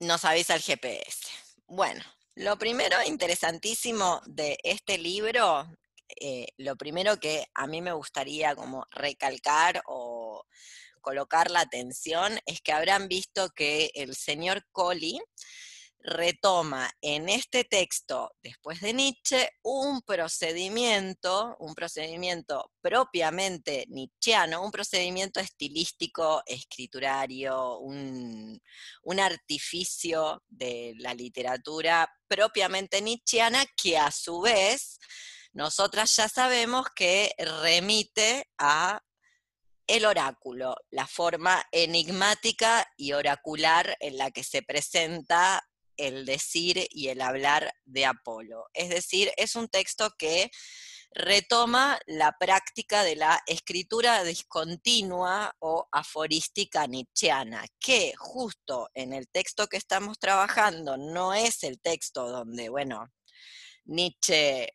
nos avisa el GPS. Bueno, lo primero interesantísimo de este libro, eh, lo primero que a mí me gustaría como recalcar o colocar la atención es que habrán visto que el señor Colli retoma en este texto, después de Nietzsche, un procedimiento, un procedimiento propiamente nietzscheano, un procedimiento estilístico, escriturario, un, un artificio de la literatura propiamente nietzscheana que a su vez nosotras ya sabemos que remite a el oráculo, la forma enigmática y oracular en la que se presenta el decir y el hablar de Apolo. Es decir, es un texto que retoma la práctica de la escritura discontinua o aforística nietzscheana, que justo en el texto que estamos trabajando no es el texto donde, bueno, Nietzsche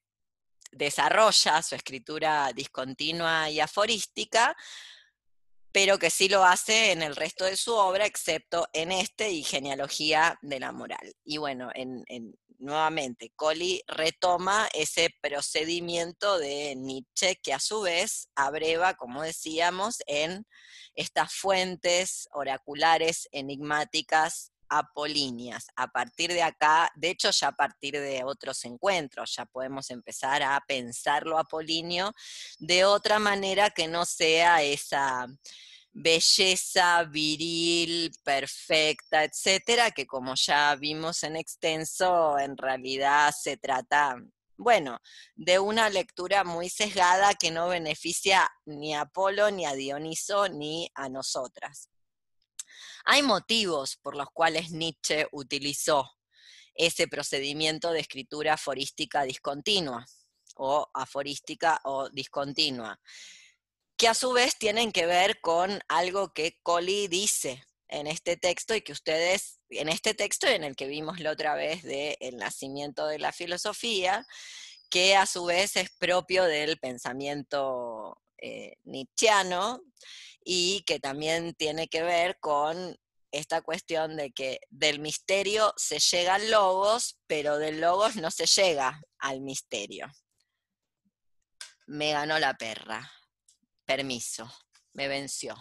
desarrolla su escritura discontinua y aforística, pero que sí lo hace en el resto de su obra, excepto en este y Genealogía de la Moral. Y bueno, en, nuevamente, Colli retoma ese procedimiento de Nietzsche que a su vez abreva, como decíamos, en estas fuentes oraculares enigmáticas apolíneas. A partir de acá, de hecho ya a partir de otros encuentros, ya podemos empezar a pensar lo apolíneo de otra manera que no sea esa belleza viril, perfecta, etcétera, que como ya vimos en extenso, en realidad se trata, bueno, de una lectura muy sesgada que no beneficia ni a Apolo, ni a Dioniso, ni a nosotras. Hay motivos por los cuales Nietzsche utilizó ese procedimiento de escritura aforística discontinua o aforística o discontinua que a su vez tienen que ver con algo que Colli dice en este texto y que ustedes, en este texto en el que vimos la otra vez de El nacimiento de la filosofía, que a su vez es propio del pensamiento eh, nietzscheano y que también tiene que ver con esta cuestión de que del misterio se llega al logos, pero del logos no se llega al misterio. Me ganó la perra. Permiso, me venció.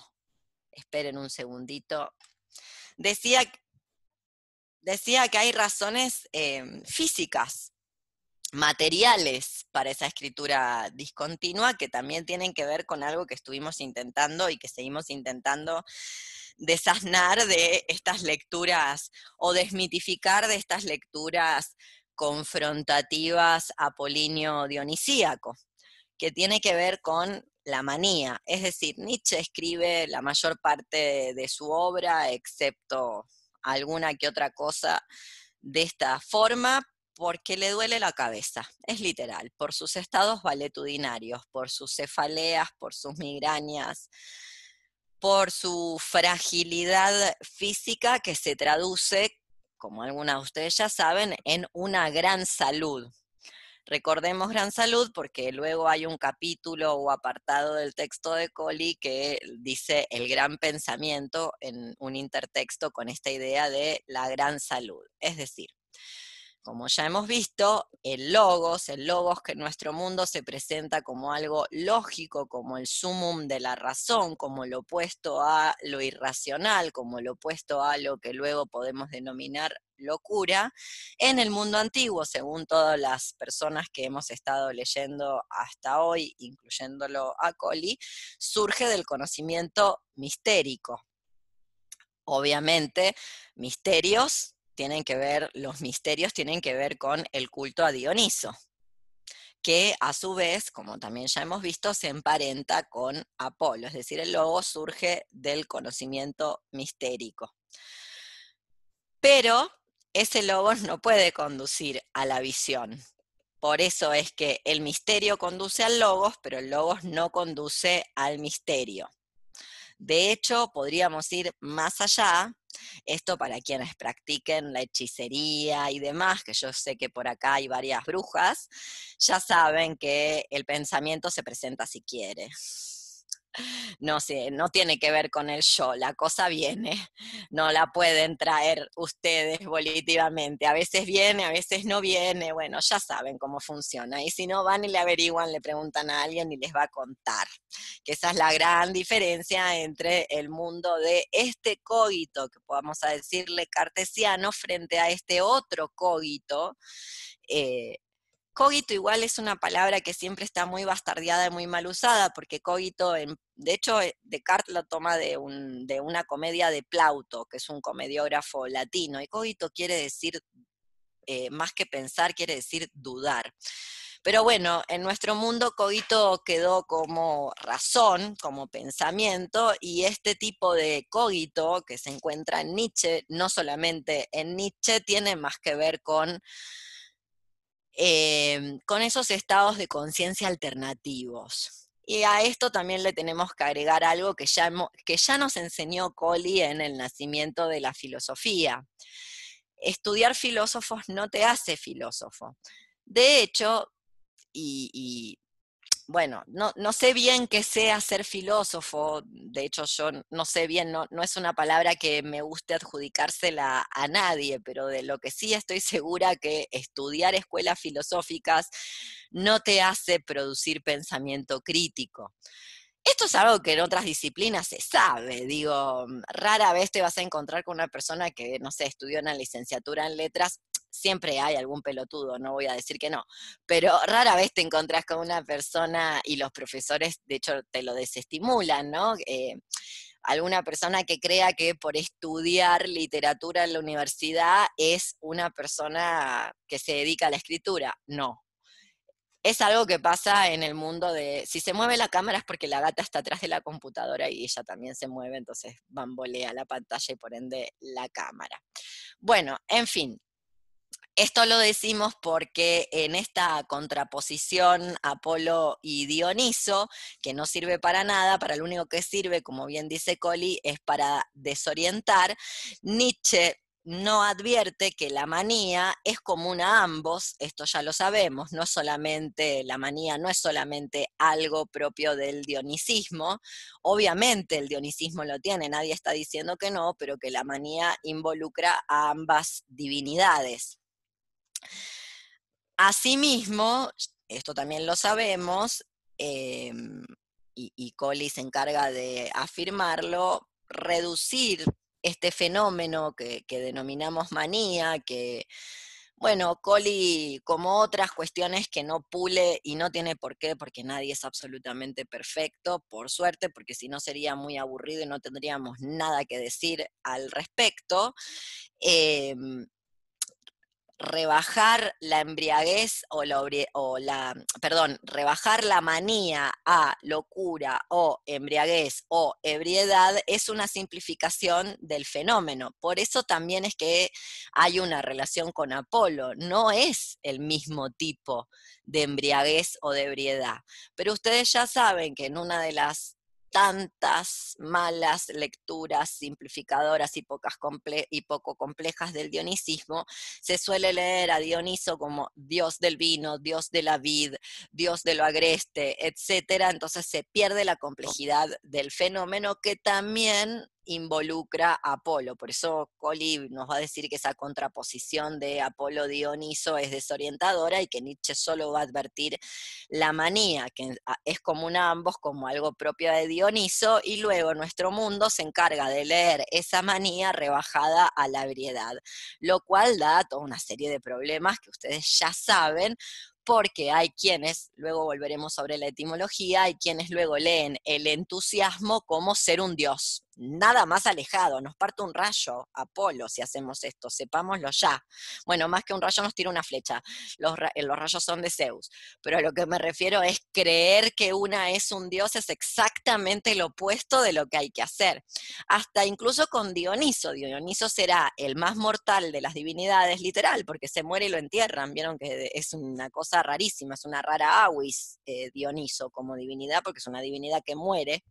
Esperen un segundito. Decía, decía que hay razones em, físicas, materiales para esa escritura discontinua que también tienen que ver con algo que estuvimos intentando y que seguimos intentando desasnar de estas lecturas o desmitificar de estas lecturas confrontativas apolíneo dionisíaco, que tiene que ver con la manía. Es decir, Nietzsche escribe la mayor parte de su obra, excepto alguna que otra cosa, de esta forma, porque le duele la cabeza, es literal, por sus estados valetudinarios, por sus cefaleas, por sus migrañas, por su fragilidad física que se traduce, como algunas de ustedes ya saben, en una gran salud. Recordemos Gran Salud porque luego hay un capítulo o apartado del texto de Colli que dice el gran pensamiento en un intertexto con esta idea de la gran salud. Es decir, como ya hemos visto, el logos, el logos que en nuestro mundo se presenta como algo lógico, como el sumum de la razón, como lo opuesto a lo irracional, como lo opuesto a lo que luego podemos denominar locura, en el mundo antiguo, según todas las personas que hemos estado leyendo hasta hoy, incluyéndolo a Colli, surge del conocimiento mistérico. Obviamente, misterios tienen que ver, los misterios tienen que ver con el culto a Dioniso, que a su vez, como también ya hemos visto, se emparenta con Apolo, es decir, el logo surge del conocimiento mistérico. Pero ese logo no puede conducir a la visión. Por eso es que el misterio conduce al logos, pero el logos no conduce al misterio. De hecho, podríamos ir más allá esto para quienes practiquen la hechicería y demás, que yo sé que por acá hay varias brujas, ya saben que el pensamiento se presenta si quiere. No sé, no tiene que ver con el yo, la cosa viene, no la pueden traer ustedes volitivamente, a veces viene, a veces no viene, bueno, ya saben cómo funciona, y si no van y le averiguan, le preguntan a alguien y les va a contar, que esa es la gran diferencia entre el mundo de este cogito, que podamos decirle cartesiano, frente a este otro cogito, eh, Cogito igual es una palabra que siempre está muy bastardeada y muy mal usada, porque cogito, de hecho, eh, Descartes lo toma de, una comedia de Plauto, que es un comediógrafo latino, y cogito quiere decir, eh, más que pensar, quiere decir dudar. Pero bueno, en nuestro mundo cogito quedó como razón, como pensamiento, y este tipo de cogito que se encuentra en Nietzsche, no solamente en Nietzsche, tiene más que ver con Em, con esos estados de conciencia alternativos. Y a esto también le tenemos que agregar algo que ya, que ya nos enseñó Colli en el nacimiento de la filosofía. Estudiar filósofos no te hace filósofo. De hecho, y bueno, no, no, sé bien qué sea ser filósofo, de hecho yo no sé bien, no, no, es una palabra que me guste adjudicársela a nadie, pero de lo que sí estoy segura que estudiar escuelas filosóficas no te hace producir pensamiento crítico. Esto es algo que en otras disciplinas se sabe, digo, rara vez te vas a encontrar con una persona que, no sé, estudió una licenciatura en letras siempre hay algún pelotudo, no voy a decir que no, pero rara vez te encontrás con una persona y los profesores, de hecho, te lo desestimulan, ¿no? Eh, alguna persona que crea que por estudiar literatura en la universidad es una persona que se dedica a la escritura. No. Es algo que pasa en el mundo de, si se mueve la cámara es porque la gata está atrás de la computadora y ella también se mueve, entonces bambolea la pantalla y por ende la cámara. Bueno, en fin, esto lo decimos porque en esta contraposición Apolo y Dioniso, que no sirve para nada, para lo único que sirve, como bien dice Colli, es para desorientar, Nietzsche no advierte que la manía es común a ambos, esto ya lo sabemos, no solamente la manía no es solamente algo propio del dionisismo, obviamente el dionisismo lo tiene, nadie está diciendo que no, pero que la manía involucra a ambas divinidades. Asimismo, esto también lo sabemos, em, y, y Colli se encarga de afirmarlo, reducir este fenómeno que, denominamos manía, que, bueno, Colli, como otras cuestiones que no pule y no tiene por qué, porque nadie es absolutamente perfecto, por suerte, porque si no sería muy aburrido y no tendríamos nada que decir al respecto. Em, rebajar la embriaguez o la, perdón, rebajar la manía a locura o embriaguez o ebriedad es una simplificación del fenómeno. Por eso también es que hay una relación con Apolo, no es el mismo tipo de embriaguez o de ebriedad. Pero ustedes ya saben que en una de las tantas malas lecturas simplificadoras y, pocas y poco complejas del dionisismo, se suele leer a Dioniso como dios del vino, dios de la vid, dios de lo agreste, etc. Entonces se pierde la complejidad del fenómeno que también involucra a Apolo. Por eso Colli nos va a decir que esa contraposición de Apolo-Dioniso es desorientadora y que Nietzsche solo va a advertir la manía, que es común a ambos como algo propio de Dioniso, y luego nuestro mundo se encarga de leer esa manía rebajada a la ebriedad, lo cual da toda una serie de problemas que ustedes ya saben, porque hay quienes, luego volveremos sobre la etimología, hay quienes luego leen el entusiasmo como ser un dios nada más alejado, nos parte un rayo, Apolo, si hacemos esto, sepámoslo ya. Bueno, más que un rayo nos tira una flecha, los, eh, los, rayos son de Zeus, pero a lo que me refiero es creer que una es un dios es exactamente lo opuesto de lo que hay que hacer. Hasta incluso con Dioniso, Dioniso será el más mortal de las divinidades, literal, porque se muere y lo entierran, vieron que es una cosa rarísima, es una rara aguis eh, Dioniso como divinidad, porque es una divinidad que muere,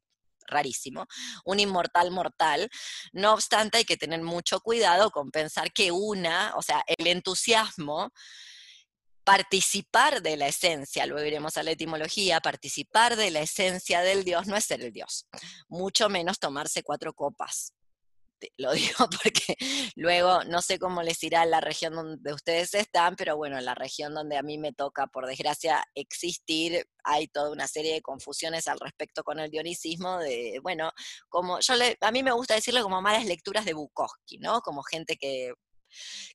rarísimo, un inmortal mortal. No obstante, hay que tener mucho cuidado con pensar que una, o sea, el entusiasmo participar de la esencia, luego iremos a la etimología, participar de la esencia del Dios no es ser el Dios, mucho menos tomarse cuatro copas. Lo digo porque luego no sé cómo les irá la región donde ustedes están, pero bueno, en la región donde a mí me toca, por desgracia, existir, hay toda una serie de confusiones al respecto con el dionisismo, de, bueno, como yo le, a mí me gusta decirle como malas lecturas de Bukowski, ¿no? Como gente que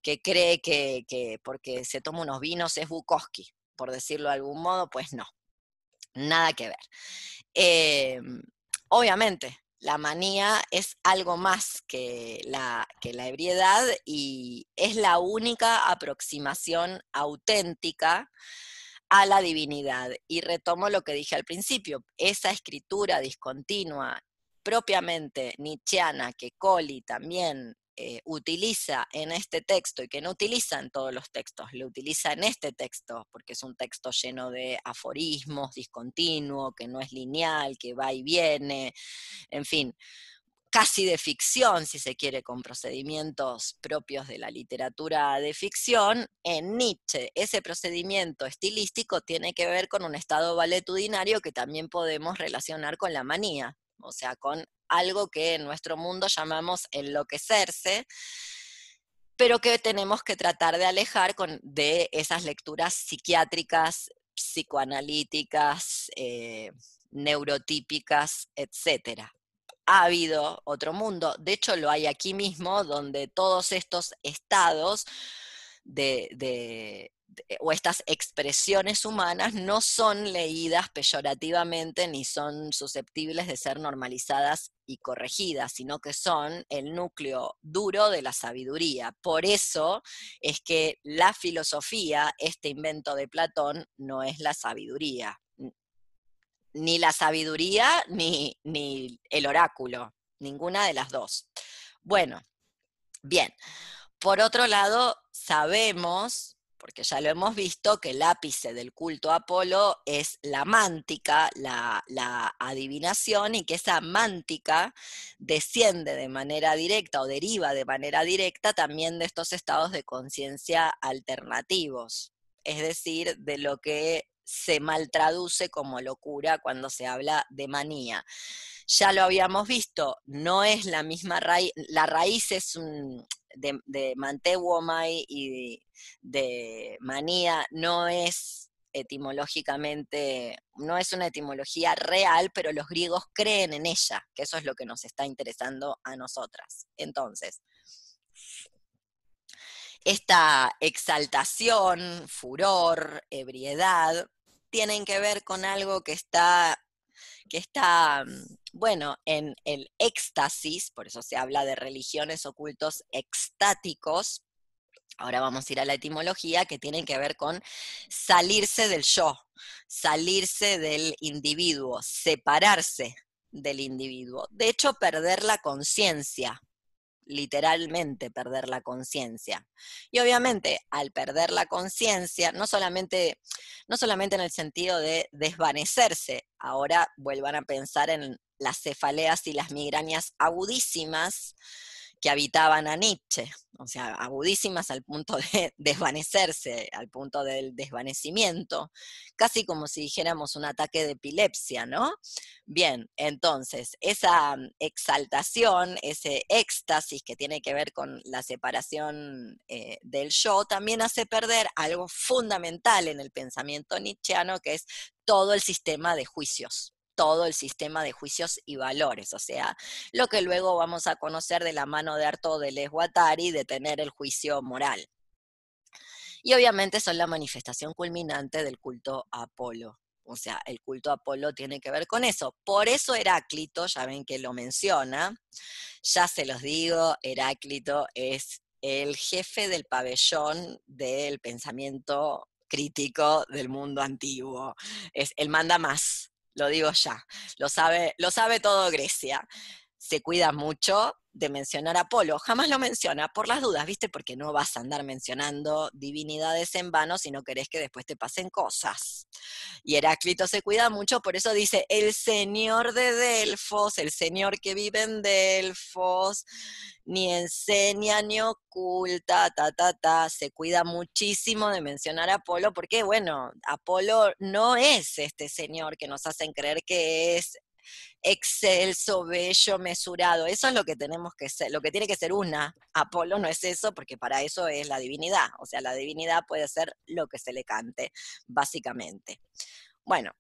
que cree que, porque se toma unos vinos es Bukowski, por decirlo de algún modo, pues no, nada que ver. Em, obviamente, la manía es algo más que la, que la ebriedad y es la única aproximación auténtica a la divinidad. Y retomo lo que dije al principio, esa escritura discontinua propiamente nietzscheana que Colli también eh, utiliza en este texto y que no utiliza en todos los textos, lo utiliza en este texto, porque es un texto lleno de aforismos, discontinuo, que no es lineal, que va y viene, en fin, casi de ficción, si se quiere, con procedimientos propios de la literatura de ficción, en Nietzsche. Ese procedimiento estilístico tiene que ver con un estado valetudinario que también podemos relacionar con la manía, o sea, con algo que en nuestro mundo llamamos enloquecerse, pero que tenemos que tratar de alejar con, de esas lecturas psiquiátricas, psicoanalíticas, eh, neurotípicas, etc. Ha habido otro mundo, de hecho lo hay aquí mismo, donde todos estos estados de, o estas expresiones humanas no son leídas peyorativamente ni son susceptibles de ser normalizadas y corregidas, sino que son el núcleo duro de la sabiduría. Por eso es que la filosofía, este invento de Platón, no es la sabiduría. Ni la sabiduría ni, ni el oráculo, ninguna de las dos. Bueno, bien. Por otro lado, sabemos porque ya lo hemos visto, que el ápice del culto a Apolo es la mántica, la, adivinación, y que esa mántica desciende de manera directa o deriva de manera directa también de estos estados de conciencia alternativos, es decir, de lo que se maltraduce como locura cuando se habla de manía. Ya lo habíamos visto, no es la misma raíz, la raíz es un, de, de y de, manía no es etimológicamente, no es una etimología real, pero los griegos creen en ella, que eso es lo que nos está interesando a nosotras. Entonces, esta exaltación, furor, ebriedad, tienen que ver con algo que está, que está mm, bueno, en el éxtasis, por eso se habla de religiones ocultos extáticos, ahora vamos a ir a la etimología, que tiene que ver con salirse del yo, salirse del individuo, separarse del individuo. De hecho, perder la conciencia, literalmente perder la conciencia. Y obviamente, al perder la conciencia, no solamente, no solamente en el sentido de desvanecerse, ahora vuelvan a pensar en las cefaleas y las migrañas agudísimas que habitaban a Nietzsche, o sea, agudísimas al punto de desvanecerse, al punto del desvanecimiento, casi como si dijéramos un ataque de epilepsia, ¿no? Bien, entonces, esa mm, exaltación, ese éxtasis que tiene que ver con la separación eh, del yo, también hace perder algo fundamental en el pensamiento nietzscheano, que es todo el sistema de juicios todo el sistema de juicios y valores, o sea, lo que luego vamos a conocer de la mano de Artódeles Guattari de tener el juicio moral. Y obviamente son la manifestación culminante del culto a Apolo. O sea, el culto a Apolo tiene que ver con eso. Por eso Heráclito, ya ven que lo menciona, ya se los digo, Heráclito es el jefe del pabellón del pensamiento crítico del mundo antiguo. Es el manda más lo digo ya, lo sabe, lo sabe todo Grecia. Se cuida mucho de mencionar a Apolo. Jamás lo menciona, por las dudas, ¿viste? Porque no vas a andar mencionando divinidades en vano si no querés que después te pasen cosas. Y Heráclito se cuida mucho, por eso dice, el señor de Delfos, el señor que vive en Delfos, ni enseña ni oculta, ta, ta, ta, se cuida muchísimo de mencionar a Apolo, porque bueno, Apolo no es este señor que nos hacen creer que es excelso, bello, mesurado. Eso es lo que tenemos que ser, lo que tiene que ser una. Apolo no es eso, porque para eso es la divinidad. O sea, la divinidad puede ser lo que se le cante, básicamente. Bueno,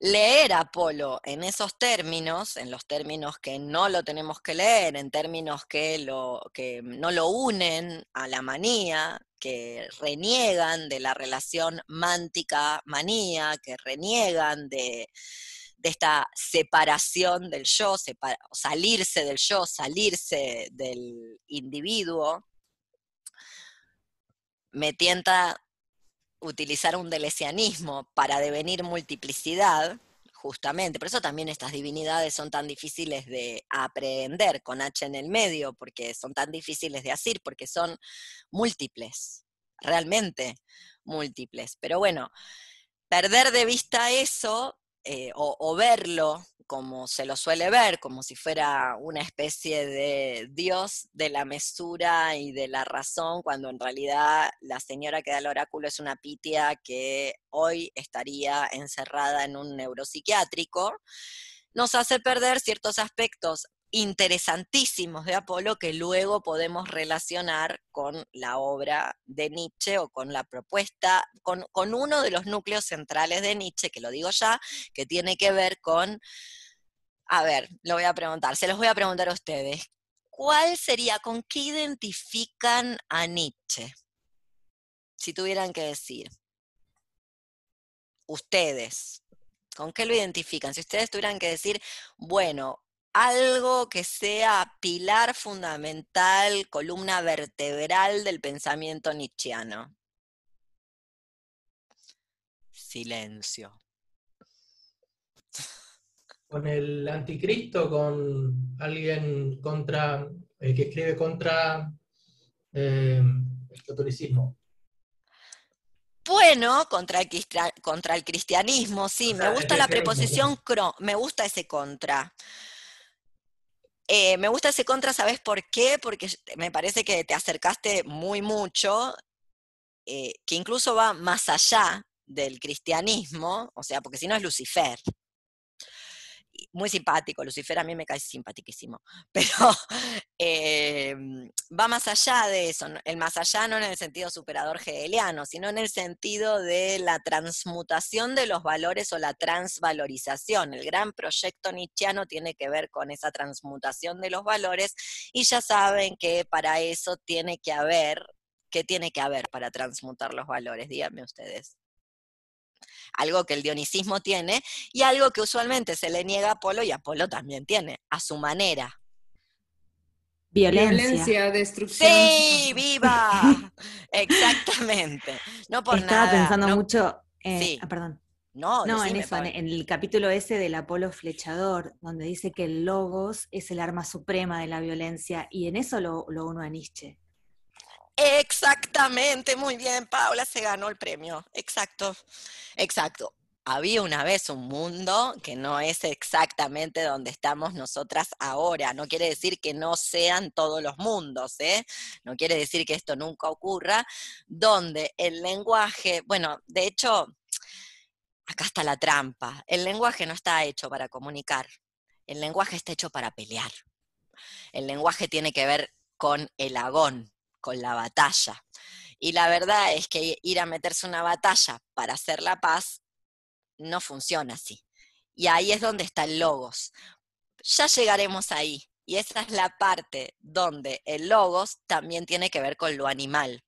leer Apolo en esos términos, en los términos que no lo tenemos que leer, en términos que, lo, que no lo unen a la manía, que reniegan de la relación mántica-manía, que reniegan de, esta separación del yo, salirse del yo, salirse del individuo, me tienta utilizar un delesianismo para devenir multiplicidad, justamente. Por eso también estas divinidades son tan difíciles de aprender con H en el medio, porque son tan difíciles de hacer, porque son múltiples, realmente múltiples. Pero bueno, perder de vista eso eh, o, verlo como se lo suele ver, como si fuera una especie de Dios de la mesura y de la razón, cuando en realidad la señora que da el oráculo es una pitia que hoy estaría encerrada en un neuropsiquiátrico, nos hace perder ciertos aspectos interesantísimos de Apolo que luego podemos relacionar con la obra de Nietzsche o con la propuesta, con, con, uno de los núcleos centrales de Nietzsche, que lo digo ya, que tiene que ver con a ver, lo voy a preguntar, se los voy a preguntar a ustedes. ¿Cuál sería, con qué identifican a Nietzsche? Si tuvieran que decir. Ustedes, ¿con qué lo identifican? Si ustedes tuvieran que decir, bueno, algo que sea pilar fundamental, columna vertebral del pensamiento nietzscheano. Silencio con el anticristo, con alguien contra, el que escribe contra eh, el catolicismo. Bueno, contra el, contra el cristianismo, sí, me gusta la preposición cro, me gusta ese contra. Eh, me gusta ese contra, ¿sabes por qué? Porque me parece que te acercaste muy mucho, eh, que incluso va más allá del cristianismo, o sea, porque si no es Lucifer muy simpático, Lucifer a mí me cae simpaticísimo, pero em, va más allá de eso, el más allá no en el sentido superador hegeliano, sino en el sentido de la transmutación de los valores o la transvalorización. El gran proyecto nietzscheano tiene que ver con esa transmutación de los valores y ya saben que para eso tiene que haber, ¿qué tiene que haber para transmutar los valores? Díganme ustedes algo que el dionisismo tiene y algo que usualmente se le niega a Apolo y Apolo también tiene, a su manera. Violencia. destrucción. Sí, viva. Exactamente. No por Estaba pensando mucho. sí. Ah, perdón. No, no en eso, en, el capítulo ese del Apolo Flechador, donde dice que el logos es el arma suprema de la violencia, y en eso lo, lo uno a Nietzsche. Exactamente, muy bien, Paula se ganó el premio. Exacto, exacto. Había una vez un mundo que no es exactamente donde estamos nosotras ahora. No quiere decir que no sean todos los mundos, ¿eh? No quiere decir que esto nunca ocurra, donde el lenguaje, bueno, de hecho, acá está la trampa. El lenguaje no está hecho para comunicar. El lenguaje está hecho para pelear. El lenguaje tiene que ver con el agón, con la batalla. Y la verdad es que ir a meterse una batalla para hacer la paz no funciona así. Y ahí es donde está el logos. Ya llegaremos ahí. Y esa es la parte donde el logos también tiene que ver con lo animal.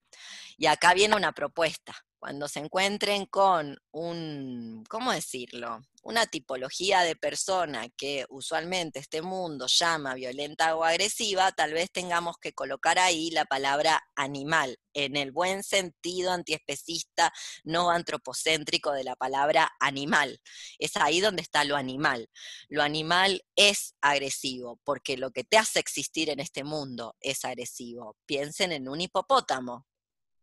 Y acá viene una propuesta. Cuando se encuentren con un, ¿cómo decirlo? Una tipología de persona que usualmente este mundo llama violenta o agresiva, tal vez tengamos que colocar ahí la palabra animal, en el buen sentido antiespecista, no antropocéntrico de la palabra animal. Es ahí donde está lo animal. Lo animal es agresivo, porque lo que te hace existir en este mundo es agresivo. Piensen en un hipopótamo.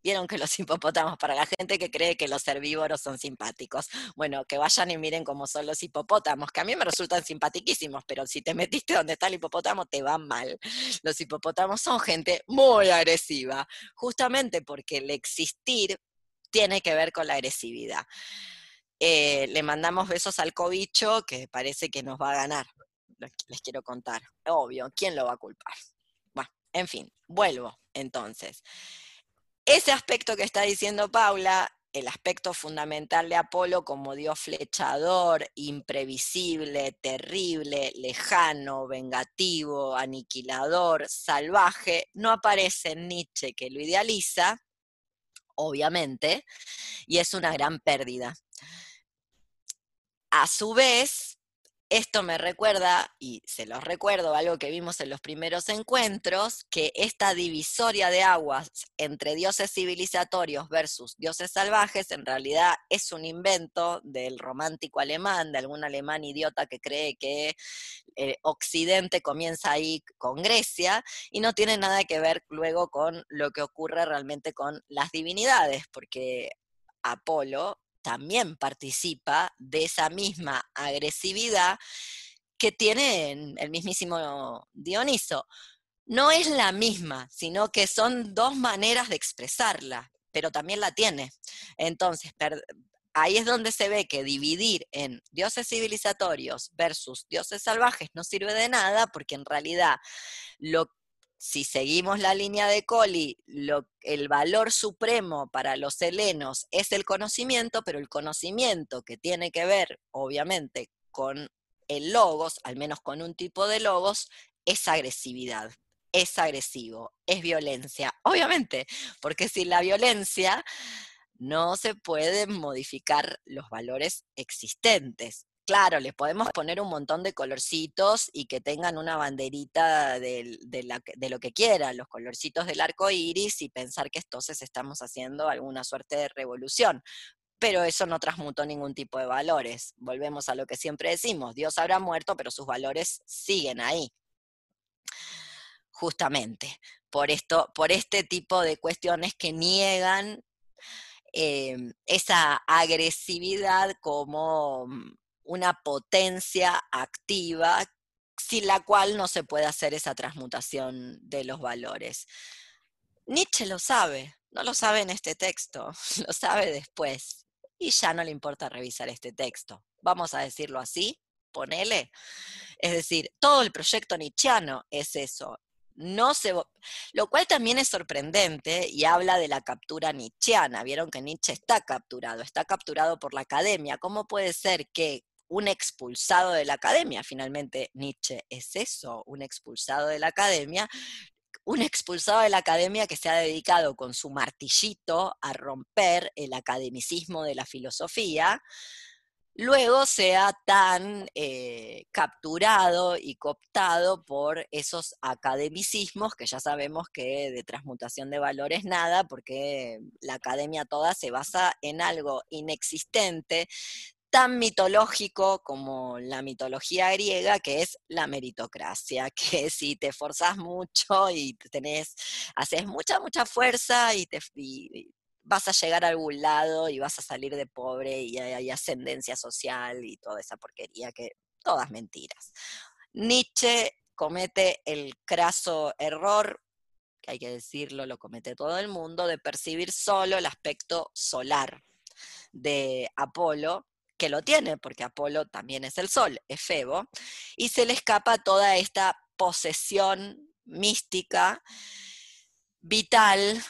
Vieron que los hipopótamos, para la gente que cree que los herbívoros son simpáticos, bueno, que vayan y miren cómo son los hipopótamos, que a mí me resultan simpatiquísimos, pero si te metiste donde está el hipopótamo, te va mal. Los hipopótamos son gente muy agresiva, justamente porque el existir tiene que ver con la agresividad. Eh, le mandamos besos al cobicho, que parece que nos va a ganar. Les quiero contar. Obvio, ¿quién lo va a culpar? Bueno, en fin, vuelvo entonces. Ese aspecto que está diciendo Paula, el aspecto fundamental de Apolo como dios flechador, imprevisible, terrible, lejano, vengativo, aniquilador, salvaje, no aparece en Nietzsche que lo idealiza, obviamente, y es una gran pérdida. A su vez, esto me recuerda, y se los recuerdo, algo que vimos en los primeros encuentros, que esta divisoria de aguas entre dioses civilizatorios versus dioses salvajes en realidad es un invento del romántico alemán, de algún alemán idiota que cree que eh, Occidente comienza ahí con Grecia y no tiene nada que ver luego con lo que ocurre realmente con las divinidades, porque Apolo también participa de esa misma agresividad que tiene el mismísimo Dioniso. No es la misma, sino que son dos maneras de expresarla, pero también la tiene. Entonces, ahí es donde se ve que dividir en dioses civilizatorios versus dioses salvajes no sirve de nada, porque en realidad lo si seguimos la línea de Colli, el valor supremo para los helenos es el conocimiento, pero el conocimiento que tiene que ver, obviamente, con el logos, al menos con un tipo de logos, es agresividad, es agresivo, es violencia. Obviamente, porque sin la violencia no se pueden modificar los valores existentes. Claro, les podemos poner un montón de colorcitos y que tengan una banderita de, lo que quieran, los colorcitos del arco iris, y pensar que entonces estamos haciendo alguna suerte de revolución. Pero eso no transmutó ningún tipo de valores. Volvemos a lo que siempre decimos: Dios habrá muerto, pero sus valores siguen ahí. Justamente, por, esto, por este tipo de cuestiones que niegan em, esa agresividad como mm, una potencia activa sin la cual no se puede hacer esa transmutación de los valores. Nietzsche lo sabe, no lo sabe en este texto, lo sabe después, y ya no le importa revisar este texto. Vamos a decirlo así, ponele. Es decir, todo el proyecto nietzscheano es eso. No se, lo cual también es sorprendente y habla de la captura nietzscheana. Vieron que Nietzsche está capturado, está capturado por la academia. ¿Cómo puede ser que un expulsado de la academia. Finalmente, Nietzsche es eso, un expulsado de la academia, un expulsado de la academia que se ha dedicado con su martillito a romper el academicismo de la filosofía, luego sea tan eh, capturado y cooptado por esos academicismos que ya sabemos que de transmutación de valores nada, porque la academia toda se basa en algo inexistente, tan mitológico como la mitología griega, que es la meritocracia, que si te esforzas mucho y tenés, haces mucha, mucha fuerza y, te, vas a llegar a algún lado y vas a salir de pobre y hay, ascendencia social y toda esa porquería, que todas mentiras. Nietzsche comete el craso error, que hay que decirlo, lo comete todo el mundo, de percibir solo el aspecto solar de Apolo que lo tiene, porque Apolo también es el sol, es Febo, y se le escapa toda esta posesión mística, vital,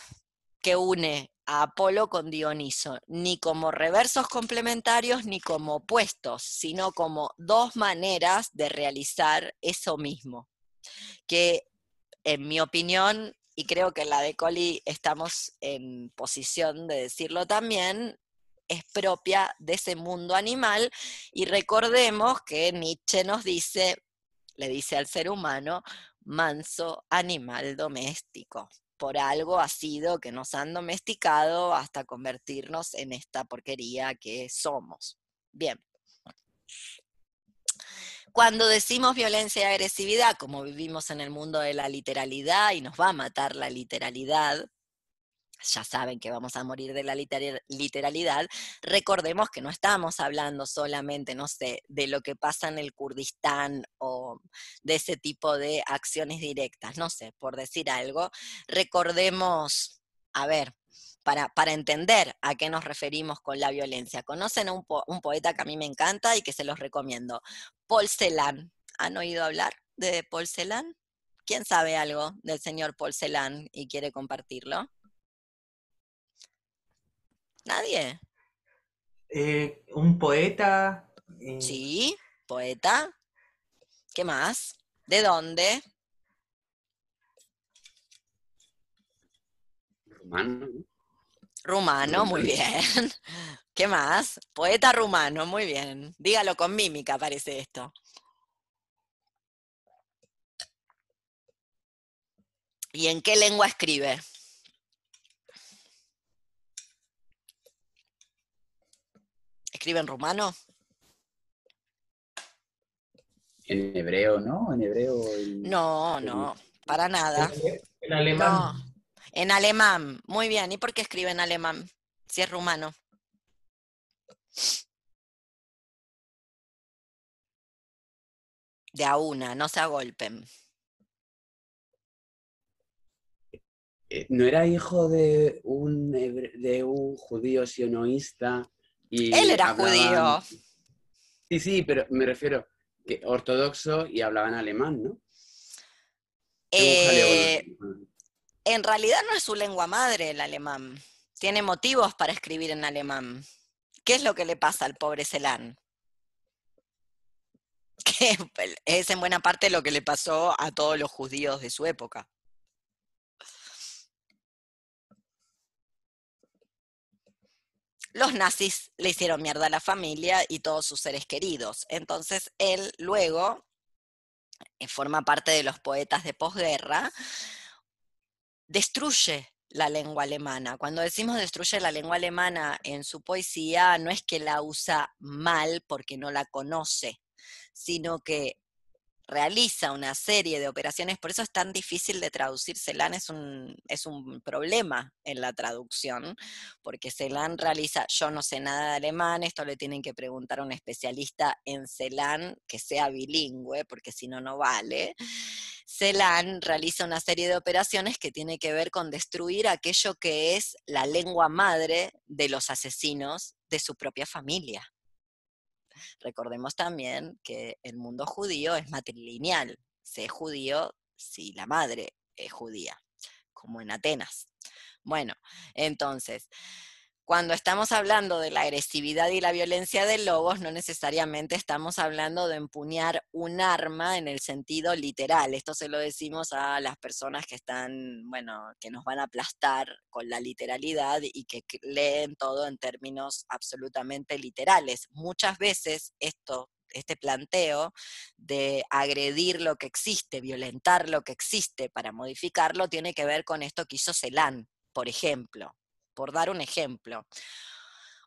que une a Apolo con Dioniso, ni como reversos complementarios ni como opuestos, sino como dos maneras de realizar eso mismo, que en mi opinión, y creo que en la de Coli estamos en posición de decirlo también, es propia de ese mundo animal y recordemos que Nietzsche nos dice, le dice al ser humano, manso animal doméstico. Por algo ha sido que nos han domesticado hasta convertirnos en esta porquería que somos. Bien. Cuando decimos violencia y agresividad, como vivimos en el mundo de la literalidad y nos va a matar la literalidad, ya saben que vamos a morir de la literalidad, recordemos que no estamos hablando solamente, no sé, de lo que pasa en el Kurdistán o de ese tipo de acciones directas, no sé, por decir algo, recordemos, a ver, para, para, entender a qué nos referimos con la violencia. Conocen a un, un, poeta que a mí me encanta y que se los recomiendo, Paul Celan. ¿Han oído hablar de Paul Celan? ¿Quién sabe algo del señor Paul Celan y quiere compartirlo? Nadie. Eh, un poeta. Eh, sí, poeta. ¿Qué más? ¿De dónde? Rumano. Rumano, muy bien. ¿Qué más? Poeta rumano, muy bien. Dígalo con mímica, parece esto. ¿Y en qué lengua escribe? ¿Escribe en rumano? En hebreo, ¿no? En hebreo. No, no, para nada. En alemán. en alemán, muy bien. ¿Y por qué escribe en alemán? Si es rumano. De a una, no se agolpen. Eh, ¿No era hijo de un, de un judío sionoísta él era judío. Sí, sí, pero me refiero que ortodoxo y hablaban alemán, ¿no? Eh, en realidad no es su lengua madre el alemán. Tiene motivos para escribir en alemán. ¿Qué es lo que le pasa al pobre Celan? Que es en buena parte lo que le pasó a todos los judíos de su época. Los nazis le hicieron mierda a la familia y todos sus seres queridos. Entonces él luego eh, forma parte de los poetas de posguerra, destruye la lengua alemana. Cuando decimos destruye la lengua alemana en su poesía, no es que la usa mal porque no la conoce, sino que realiza una serie de operaciones, por eso es tan difícil de traducir. CELAN es un, es un problema en la traducción, porque CELAN realiza, yo no sé nada de alemán, esto le tienen que preguntar a un especialista en CELAN que sea bilingüe, porque si no, no vale. CELAN realiza una serie de operaciones que tiene que ver con destruir aquello que es la lengua madre de los asesinos de su propia familia. Recordemos también que el mundo judío es matrilineal. Se es judío si la madre es judía, como en Atenas. Bueno, entonces, cuando estamos hablando de la agresividad y la violencia del logos, no necesariamente estamos hablando de empuñar un arma en el sentido literal. Esto se lo decimos a las personas que están, bueno, que nos van a aplastar con la literalidad y que leen todo en términos absolutamente literales. Muchas veces esto este planteo de agredir lo que existe, violentar lo que existe para modificarlo, tiene que ver con esto que hizo Celan, por ejemplo por dar un ejemplo.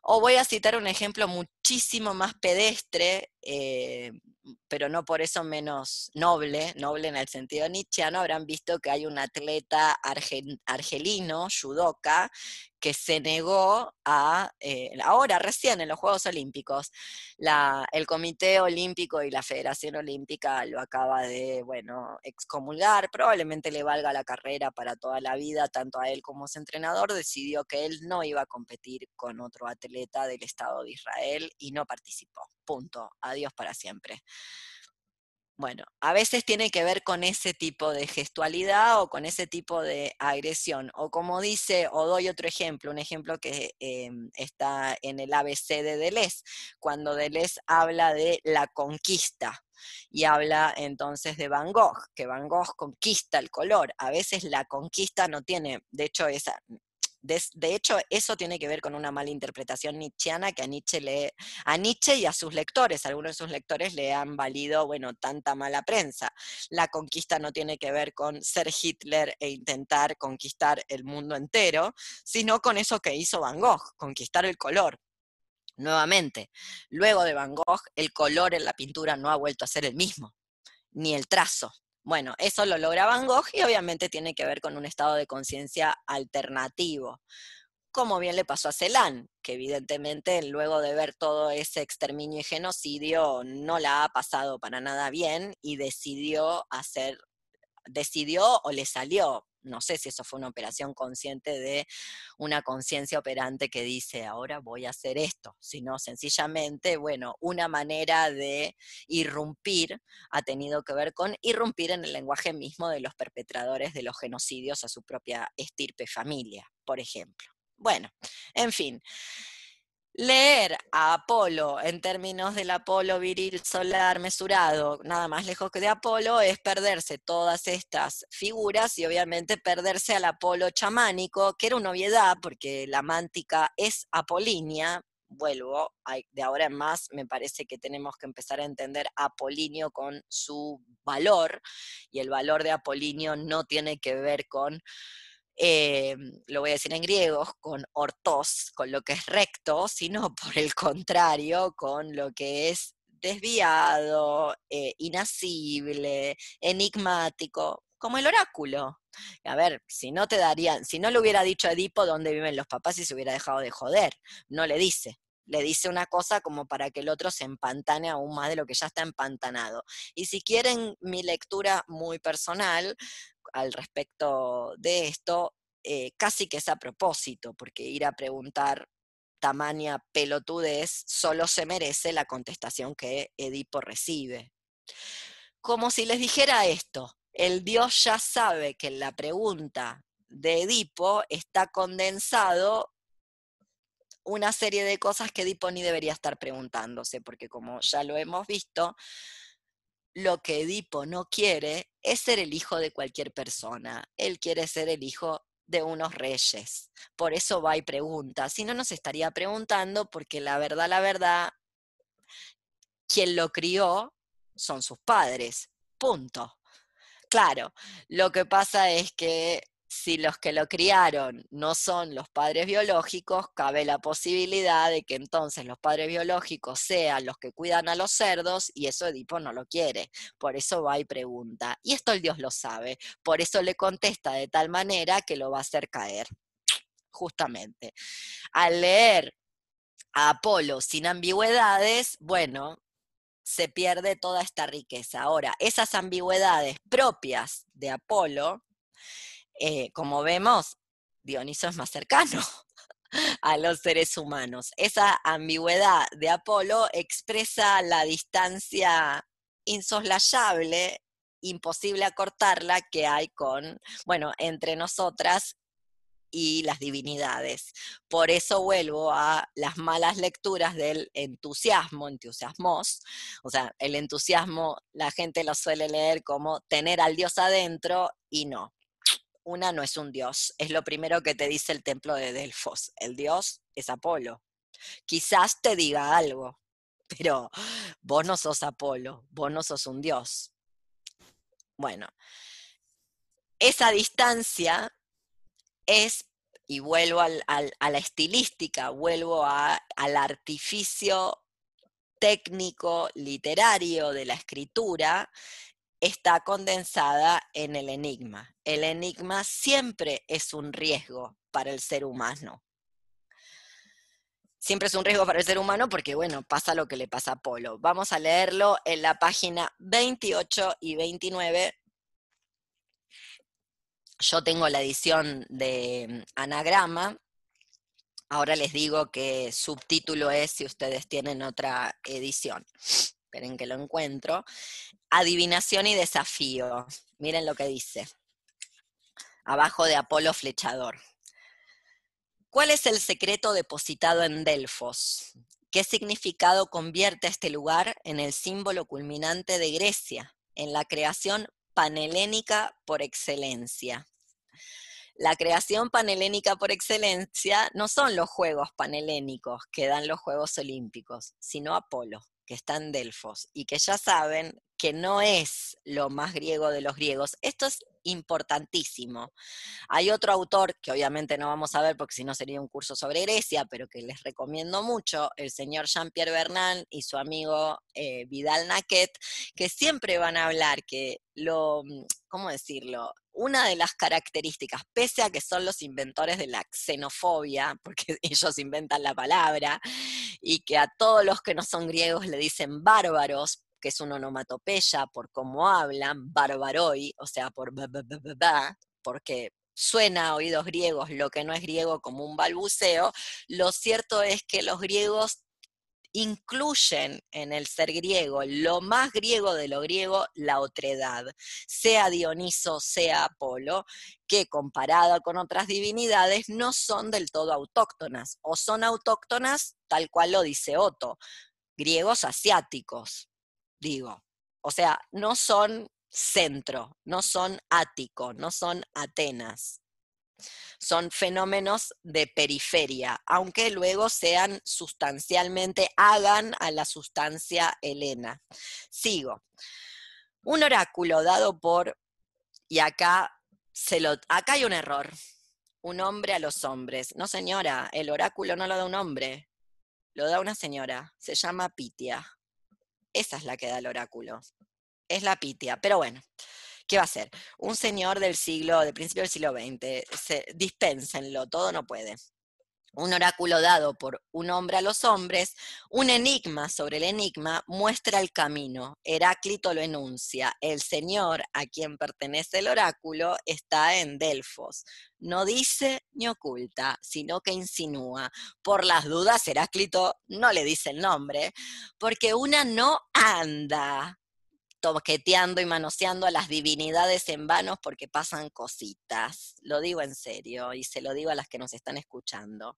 O voy a citar un ejemplo muchísimo más pedestre, eh, pero no por eso menos noble, noble en el sentido nietzscheano, habrán visto que hay un atleta argelino, judoka, que se negó a, eh, ahora recién en los Juegos Olímpicos, el Comité Olímpico y la Federación Olímpica lo acaba de, bueno, excomulgar, probablemente le valga la carrera para toda la vida, tanto a él como a su entrenador, decidió que él no iba a competir con otro atleta del Estado de Israel y no participó. Punto. Adiós para siempre. Bueno, a veces tiene que ver con ese tipo de gestualidad o con ese tipo de agresión. O como dice, o doy otro ejemplo, un ejemplo que em, está en el ABC de Deleuze, cuando Deleuze habla de la conquista y habla entonces de Van Gogh, que Van Gogh conquista el color. A veces la conquista no tiene, de hecho, esa, De, hecho, eso tiene que ver con una mala interpretación nietzscheana que a Nietzsche, a Nietzsche y a sus lectores, algunos de sus lectores le han valido, bueno, tanta mala prensa. La conquista no tiene que ver con ser Hitler e intentar conquistar el mundo entero, sino con eso que hizo Van Gogh, conquistar el color. Nuevamente, luego de Van Gogh, el color en la pintura no ha vuelto a ser el mismo, ni el trazo. Bueno, eso lo logra Van Gogh y obviamente tiene que ver con un estado de conciencia alternativo, como bien le pasó a Celan, que evidentemente luego de ver todo ese exterminio y genocidio no la ha pasado para nada bien y decidió hacer, decidió o le salió no sé si eso fue una operación consciente de una conciencia operante que dice, ahora voy a hacer esto, sino sencillamente, bueno, una manera de irrumpir ha tenido que ver con irrumpir en el lenguaje mismo de los perpetradores de los genocidios a su propia estirpe familia, por ejemplo. Bueno, en fin. Leer a Apolo en términos del Apolo viril solar mesurado, nada más lejos que de Apolo, es perderse todas estas figuras y obviamente perderse al Apolo chamánico, que era una obviedad porque la mántica es apolínea. Vuelvo, de ahora en más me parece que tenemos que empezar a entender Apolinio con su valor, y el valor de Apolinio no tiene que ver con eh, lo voy a decir en griego, con ortos, con lo que es recto, sino por el contrario, con lo que es desviado, eh, inasible, enigmático, como el oráculo. A ver, si no te darían, si no le hubiera dicho a Edipo dónde viven los papás y se hubiera dejado de joder, no le dice. Le dice una cosa como para que el otro se empantane aún más de lo que ya está empantanado. Y si quieren mi lectura muy personal, al respecto de esto, eh, casi que es a propósito, porque ir a preguntar tamaña pelotudez solo se merece la contestación que Edipo recibe. Como si les dijera esto, el dios ya sabe que la pregunta de Edipo está condensado una serie de cosas que Edipo ni debería estar preguntándose, porque como ya lo hemos visto, lo que Edipo no quiere es ser el hijo de cualquier persona. Él quiere ser el hijo de unos reyes. Por eso va y pregunta. Si no, nos estaría preguntando porque la verdad, la verdad, quien lo crió son sus padres. Punto. Claro, lo que pasa es que si los que lo criaron no son los padres biológicos, cabe la posibilidad de que entonces los padres biológicos sean los que cuidan a los cerdos y eso Edipo no lo quiere. Por eso va y pregunta. Y esto el Dios lo sabe. Por eso le contesta de tal manera que lo va a hacer caer. Justamente. Al leer a Apolo sin ambigüedades, bueno, se pierde toda esta riqueza. Ahora, esas ambigüedades propias de Apolo, eh, como vemos, Dioniso es más cercano a los seres humanos. Esa ambigüedad de Apolo expresa la distancia insoslayable, imposible acortarla que hay con, bueno, entre nosotras y las divinidades. Por eso vuelvo a las malas lecturas del entusiasmo, entusiasmos. O sea, el entusiasmo la gente lo suele leer como tener al Dios adentro y no una no es un dios, es lo primero que te dice el templo de Delfos. El dios es Apolo. Quizás te diga algo, pero vos no sos Apolo, vos no sos un dios. Bueno, esa distancia es, y vuelvo a la estilística, vuelvo al artificio técnico, literario de la escritura, está condensada en el enigma. El enigma siempre es un riesgo para el ser humano. Siempre es un riesgo para el ser humano porque, bueno, pasa lo que le pasa a Polo. Vamos a leerlo en la página 28 y 29. Yo tengo la edición de mm, anagrama. Ahora les digo qué subtítulo es si ustedes tienen otra edición esperen que lo encuentro, adivinación y desafío. Miren lo que dice, abajo de Apolo Flechador. ¿Cuál es el secreto depositado en Delfos? ¿Qué significado convierte a este lugar en el símbolo culminante de Grecia, en la creación panhelénica por excelencia? la creación panhelénica por excelencia no son los Juegos Panhelénicos que dan los Juegos Olímpicos, sino Apolo, que está en Delfos, y que ya saben que no es lo más griego de los griegos. Esto es importantísimo. Hay otro autor que obviamente no vamos a ver porque si no sería un curso sobre Grecia, pero que les recomiendo mucho, el señor Jean-Pierre Bernal y su amigo eh, Vidal Naquet, que siempre van a hablar que lo, mm, ¿cómo decirlo? Una de las características, pese a que son los inventores de la xenofobia, porque ellos inventan la palabra, y que a todos los que no son griegos le dicen bárbaros, que es una onomatopeya por cómo hablan, barbaroi, o sea, por porque suena a oídos griegos lo que no es griego como un balbuceo, lo cierto es que los griegos incluyen en el ser griego lo más griego de lo griego, la otredad, sea Dioniso, sea Apolo, que comparada con otras divinidades no son del todo autóctonas, o son autóctonas tal cual lo dice Otto, griegos asiáticos, digo. O sea, no son centro, no son ático, no son Atenas. Son fenómenos de periferia, aunque luego sean sustancialmente, hagan a la sustancia helena. Sigo. Un oráculo dado por, y acá, se lo, acá hay un error, un hombre a los hombres. No señora, el oráculo no lo da un hombre, lo da una señora, se llama Pitia. Esa es la que da el oráculo. Es la pitia. Pero bueno, ¿qué va a ser? Un señor del siglo, del principio del siglo XX, se, todo no puede un oráculo dado por un hombre a los hombres, un enigma sobre el enigma muestra el camino. Heráclito lo enuncia. El Señor a quien pertenece el oráculo está en Delfos. No dice ni oculta, sino que insinúa. Por las dudas, Heráclito no le dice el nombre, porque una no anda toqueteando y manoseando a las divinidades en vanos porque pasan cositas. Lo digo en serio y se lo digo a las que nos están escuchando.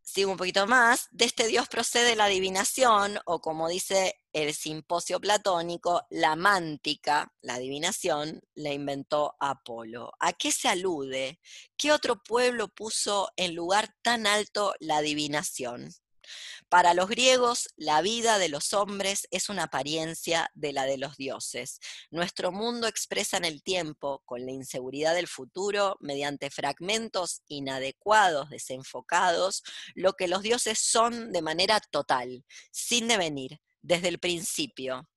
Sigo un poquito más. De este Dios procede la adivinación, o como dice el simposio platónico, la mántica, la adivinación, la inventó Apolo. ¿A qué se alude? ¿Qué otro pueblo puso en lugar tan alto la adivinación? Para los griegos, la vida de los hombres es una apariencia de la de los dioses. Nuestro mundo expresa en el tiempo, con la inseguridad del futuro, mediante fragmentos inadecuados, desenfocados, lo que los dioses son de manera total, sin devenir, desde el principio.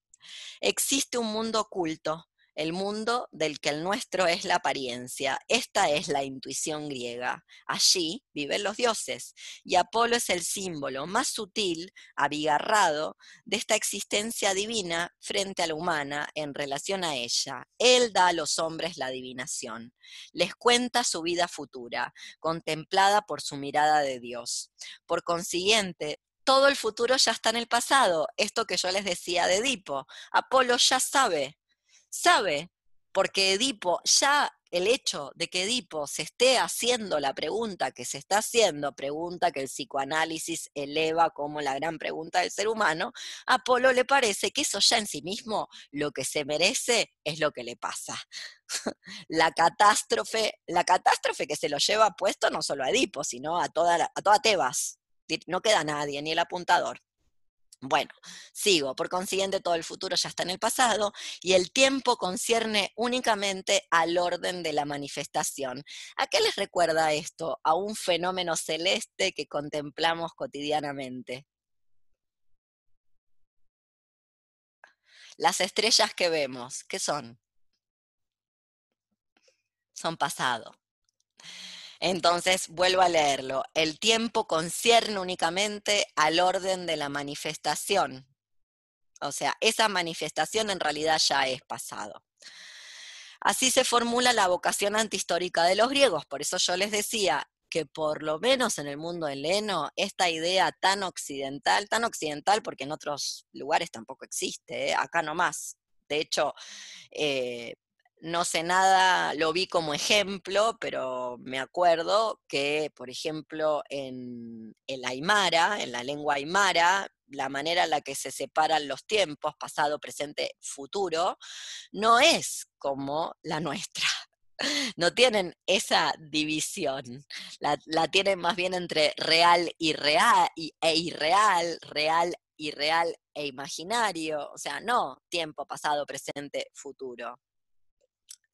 Existe un mundo oculto, el mundo del que el nuestro es la apariencia. Esta es la intuición griega. Allí viven los dioses, y Apolo es el símbolo más sutil, abigarrado, de esta existencia divina frente a la humana en relación a ella. Él da a los hombres la adivinación, les cuenta su vida futura, contemplada por su mirada de Dios. Por consiguiente, todo el futuro ya está en el pasado, esto que yo les decía de Edipo. Apolo ya sabe sabe, porque Edipo, ya el hecho de que Edipo se esté haciendo la pregunta que se está haciendo, pregunta que el psicoanálisis eleva como la gran pregunta del ser humano, a Apolo le parece que eso ya en sí mismo lo que se merece es lo que le pasa. la catástrofe, la catástrofe que se lo lleva puesto no solo a Edipo, sino a toda, a toda Tebas. No queda nadie, ni el apuntador. Bueno, sigo. Por consiguiente, todo el futuro ya está en el pasado y el tiempo concierne únicamente al orden de la manifestación. ¿A qué les recuerda esto? A un fenómeno celeste que contemplamos cotidianamente. Las estrellas que vemos, ¿qué son? Son pasado. Entonces, vuelvo a leerlo. El tiempo concierne únicamente al orden de la manifestación. O sea, esa manifestación en realidad ya es pasado. Así se formula la vocación antihistórica de los griegos. Por eso yo les decía que por lo menos en el mundo heleno, esta idea tan occidental, tan occidental porque en otros lugares tampoco existe, ¿eh? acá nomás. De hecho, eh, no sé nada, lo vi como ejemplo, pero me acuerdo que, por ejemplo, en el Aymara, en la lengua Aymara, la manera en la que se separan los tiempos, pasado, presente, futuro, no es como la nuestra. no tienen esa división, la, la tienen más bien entre real y real, y, e irreal, real, irreal e imaginario, o sea, no tiempo, pasado, presente, futuro.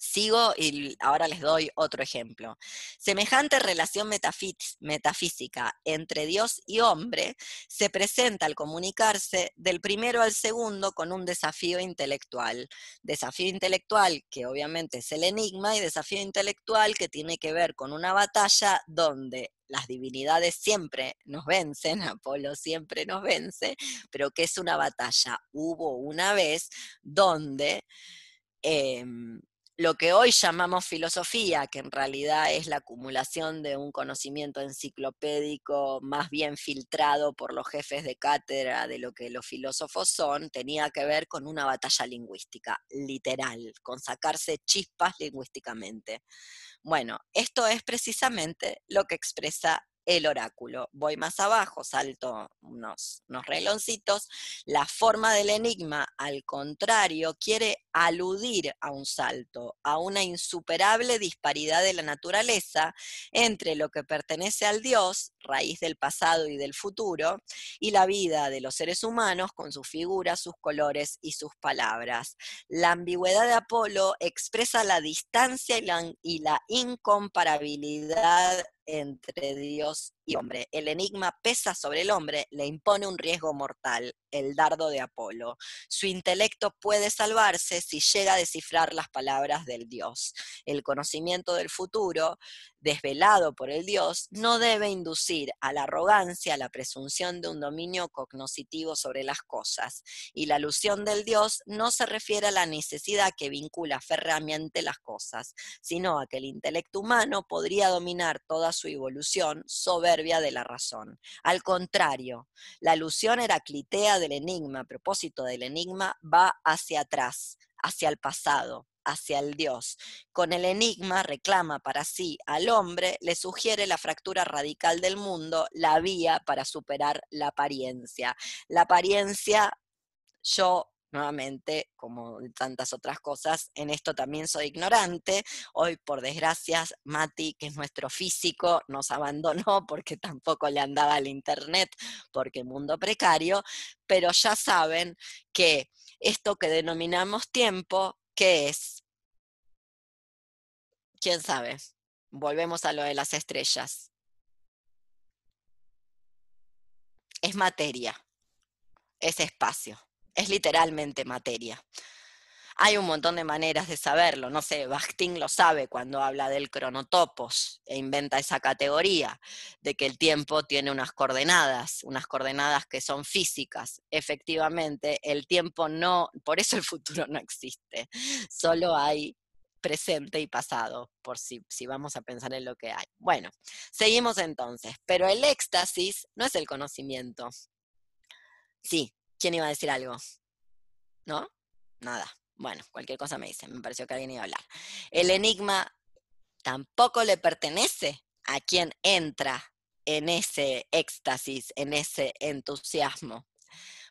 Sigo y ahora les doy otro ejemplo. Semejante relación metafísica entre Dios y hombre se presenta al comunicarse del primero al segundo con un desafío intelectual. Desafío intelectual que obviamente es el enigma y desafío intelectual que tiene que ver con una batalla donde las divinidades siempre nos vencen, Apolo siempre nos vence, pero que es una batalla. Hubo una vez donde... Em, lo que hoy llamamos filosofía, que en realidad es la acumulación de un conocimiento enciclopédico más bien filtrado por los jefes de cátedra de lo que los filósofos son, tenía que ver con una batalla lingüística, literal, con sacarse chispas lingüísticamente. Bueno, esto es precisamente lo que expresa el oráculo. Voy más abajo, salto unos, unos reloncitos. La forma del enigma, al contrario, quiere aludir a un salto, a una insuperable disparidad de la naturaleza entre lo que pertenece al Dios, raíz del pasado y del futuro, y la vida de los seres humanos con sus figuras, sus colores y sus palabras. La ambigüedad de Apolo expresa la distancia y la, y la incomparabilidad entre Dios y hombre. El enigma pesa sobre el hombre, le impone un riesgo mortal, el dardo de Apolo. Su intelecto puede salvarse si llega a descifrar las palabras del Dios. El conocimiento del futuro, desvelado por el Dios, no debe inducir a la arrogancia, a la presunción de un dominio cognoscitivo sobre las cosas. Y la alusión del Dios no se refiere a la necesidad que vincula férreamente las cosas, sino a que el intelecto humano podría dominar toda su evolución de la razón. Al contrario, la alusión heraclitea del enigma, a propósito del enigma, va hacia atrás, hacia el pasado, hacia el Dios. Con el enigma reclama para sí al hombre, le sugiere la fractura radical del mundo, la vía para superar la apariencia. La apariencia, yo nuevamente, como tantas otras cosas, en esto también soy ignorante. Hoy, por desgracia, Mati, que es nuestro físico, nos abandonó porque tampoco le andaba al internet, porque mundo precario, pero ya saben que esto que denominamos tiempo ¿Qué es? ¿Quién sabe? Volvemos a lo de las estrellas. Es materia, es espacio, es literalmente materia. Hay un montón de maneras de saberlo, no sé, Bakhtin lo sabe cuando habla del cronotopos e inventa esa categoría de que el tiempo tiene unas coordenadas, unas coordenadas que son físicas. Efectivamente, el tiempo no, por eso el futuro no existe, solo hay presente y pasado, por si, si vamos a pensar en lo que hay. Bueno, seguimos entonces, pero el éxtasis no es el conocimiento. Sí, ¿quién iba a decir algo? ¿No? Nada. Bueno, cualquier cosa me dice, me pareció que alguien iba a hablar. El enigma tampoco le pertenece a quien entra en ese éxtasis, en ese entusiasmo,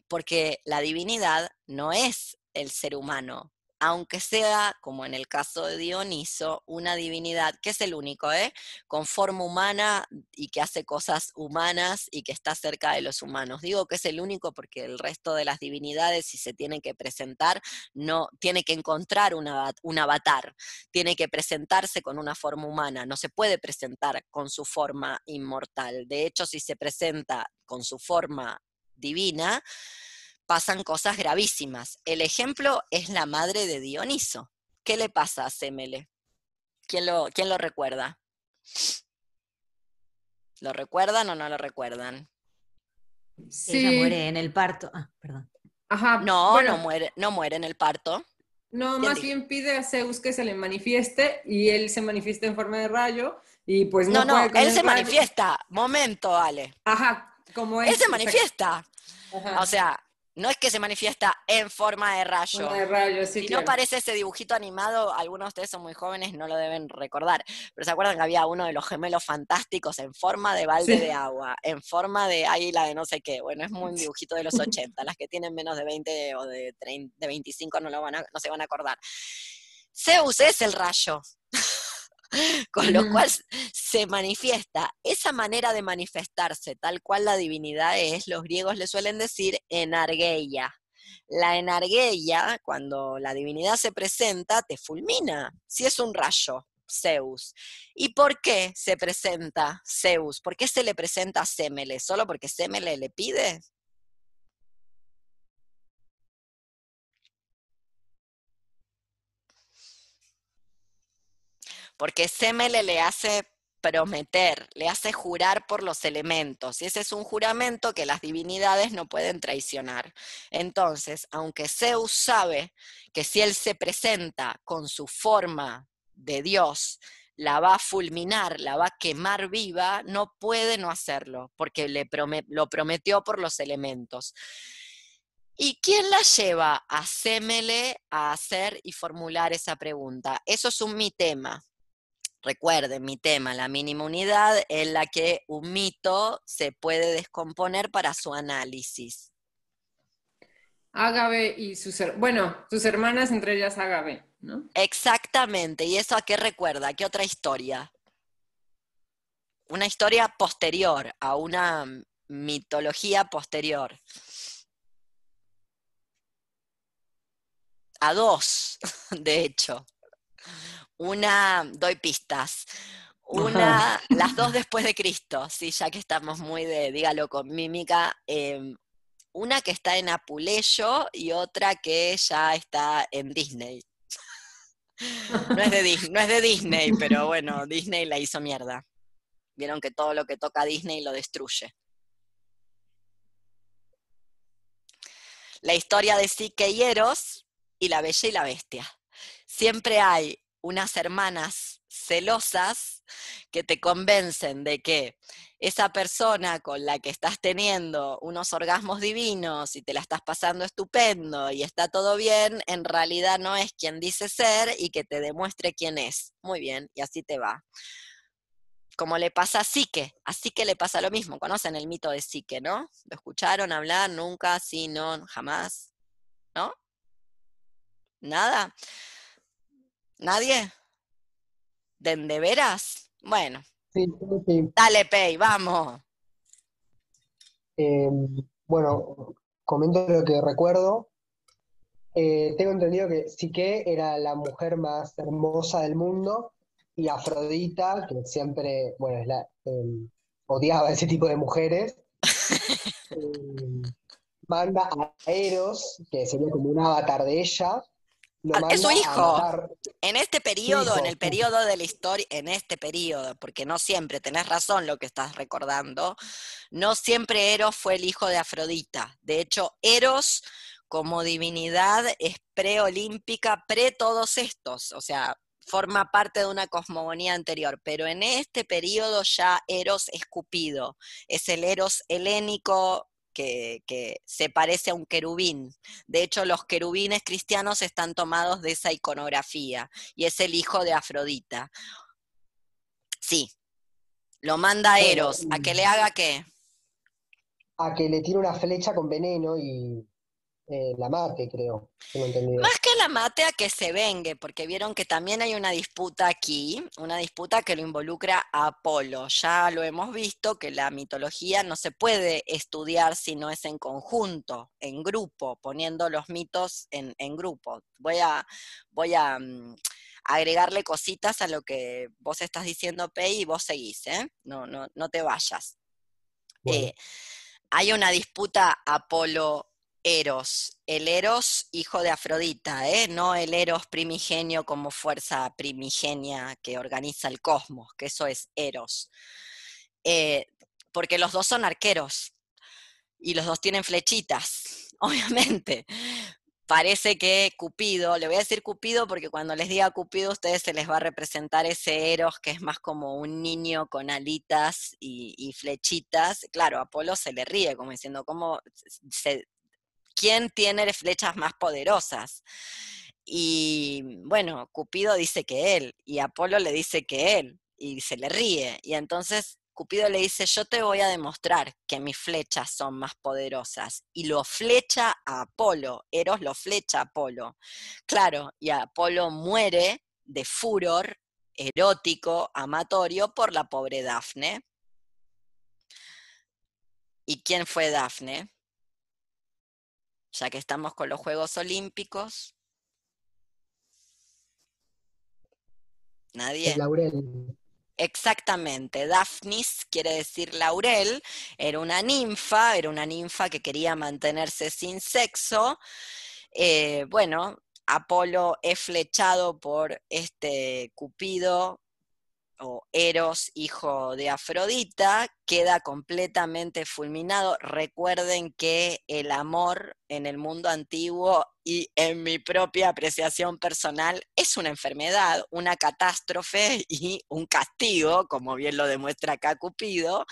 porque la divinidad no es el ser humano, aunque sea, como en el caso de Dioniso, una divinidad que es el único, ¿eh? con forma humana y que hace cosas humanas y que está cerca de los humanos. Digo que es el único porque el resto de las divinidades, si se tienen que presentar, no tiene que encontrar un avatar, tiene que presentarse con una forma humana, no se puede presentar con su forma inmortal. De hecho, si se presenta con su forma divina, pasan cosas gravísimas. El ejemplo es la madre de Dioniso. ¿Qué le pasa a Semele? ¿Quién lo, quién lo recuerda? ¿Lo recuerdan o no lo recuerdan? Sí. Ella muere en el parto. Ah, perdón. Ajá. No, no muere, no muere en el parto. No, más bien pide a Zeus que se le manifieste y él se manifiesta en forma de rayo y pues no. No, no, él se manifiesta. Momento, Ale. Ajá, como Él se manifiesta. O sea, no es que se manifiesta en forma de rayo. de rayo sí, si no parece ese dibujito animado, algunos de ustedes son muy jóvenes, no lo deben recordar. Pero se acuerdan que había uno de los gemelos fantásticos en forma de balde de agua, en forma de águila de no sé qué. Bueno, es muy un dibujito de los 80. Las que tienen menos de 20 o de, 30, de 25 no, lo van a, no se van a acordar. Zeus es el rayo. Con lo cual se manifiesta esa manera de manifestarse, tal cual la divinidad es, los griegos le suelen decir enargeia. La enargeia, cuando la divinidad se presenta, te fulmina, si es un rayo, Zeus. ¿Y por qué se presenta Zeus? ¿Por qué se le presenta a Semele? ¿Solo porque Semele le pide? Porque Semele le hace prometer, le hace jurar por los elementos, y ese es un juramento que las divinidades no pueden traicionar. Entonces, aunque Zeus sabe que si él se presenta con su forma de Dios, la va a fulminar, la va a quemar viva, no puede no hacerlo, porque le lo prometió por los elementos. ¿Y quién la lleva a Semele a hacer y formular esa pregunta? Eso es un mitema. Recuerden, mi tema, la mínima unidad en la que un mito se puede descomponer para su análisis. Ágave y sus, bueno, sus hermanas, entre ellas Ágave, ¿no? Exactamente, ¿y eso a qué recuerda? ¿A qué otra historia? Una historia posterior, a una mitología posterior. A dos, de hecho. Una, doy pistas. Una, las dos después de Cristo, sí, ya que estamos muy de, dígalo con mímica, em, una que está en Apuleyo y otra que ya está en Disney. No es de, Dis- no es de Disney, pero bueno, Disney la hizo mierda. Vieron que todo lo que toca Disney lo destruye. La historia de Sique y Eros y la Bella y la Bestia. Siempre hay unas hermanas celosas que te convencen de que esa persona con la que estás teniendo unos orgasmos divinos y te la estás pasando estupendo y está todo bien, en realidad no es quien dice ser y que te demuestre quién es. Muy bien, y así te va. Como le pasa a Sique, a Sique le pasa lo mismo. Conocen el mito de Sique, ¿no? ¿Lo escucharon hablar? Nunca, sí, no, jamás. ¿No? ¿Nada? ¿Nadie? ¿De, de veras? Bueno, Sí, sí, sí. dale, Pei, vamos. Eh, bueno, comento lo que recuerdo. Eh, tengo entendido que Psique era la mujer más hermosa del mundo y Afrodita, que siempre, bueno, es la, eh, odiaba ese tipo de mujeres, eh, manda a Eros, que sería como un avatar de ella, es su hijo. En este periodo, en el periodo de la historia, en este periodo, porque no siempre, tenés razón lo que estás recordando, no siempre Eros fue el hijo de Afrodita. De hecho, Eros como divinidad es preolímpica, pre todos estos, o sea, forma parte de una cosmogonía anterior, pero en este periodo ya Eros es Cupido, es el Eros helénico que, que se parece a un querubín. De hecho, los querubines cristianos están tomados de esa iconografía y es el hijo de Afrodita. Sí, lo manda a Eros, ¿a que le haga qué? a que le tire una flecha con veneno y eh, la mate, creo. Más que la mate a que se vengue, porque vieron que también hay una disputa aquí, una disputa que lo involucra a Apolo. Ya lo hemos visto que la mitología no se puede estudiar si no es en conjunto, en grupo, poniendo los mitos en, en grupo. Voy a, voy a mm, agregarle cositas a lo que vos estás diciendo, Pei, y vos seguís, ¿eh? No, no, no te vayas. Bueno. Eh, hay una disputa Apolo-Eros. El Eros, hijo de Afrodita, ¿eh? no el Eros primigenio como fuerza primigenia que organiza el cosmos, que eso es Eros. Eh, porque los dos son arqueros y los dos tienen flechitas, obviamente. Parece que Cupido, le voy a decir Cupido porque cuando les diga Cupido a ustedes se les va a representar ese Eros que es más como un niño con alitas y, y flechitas. Claro, Apolo se le ríe como diciendo, ¿cómo se- ¿quién tiene flechas más poderosas? Y bueno, Cupido dice que él, y Apolo le dice que él, y se le ríe. Y entonces Cupido le dice, yo te voy a demostrar que mis flechas son más poderosas. Y lo flecha a Apolo, Eros lo flecha a Apolo. Claro, y Apolo muere de furor erótico, amatorio, por la pobre Dafne. ¿Y quién fue Dafne? Ya que estamos con los Juegos Olímpicos. Nadie. Laurel. Exactamente, Daphnis quiere decir laurel, era una ninfa, era una ninfa que quería mantenerse sin sexo. Eh, bueno, Apolo es flechado por este Cupido o Eros, hijo de Afrodita, queda completamente fulminado. Recuerden que el amor en el mundo antiguo y en mi propia apreciación personal es una enfermedad, una catástrofe y un castigo, como bien lo demuestra acá Cupido.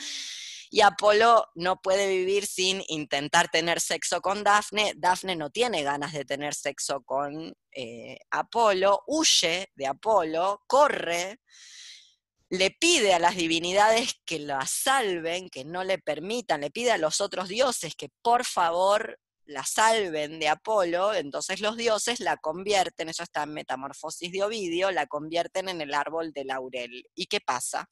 Y Apolo no puede vivir sin intentar tener sexo con Dafne. Dafne no tiene ganas de tener sexo con eh, Apolo, huye de Apolo, corre le pide a las divinidades que la salven, que no le permitan, le pide a los otros dioses que por favor la salven de Apolo, entonces los dioses la convierten, eso está en Metamorfosis de Ovidio, la convierten en el árbol de laurel. ¿Y qué pasa?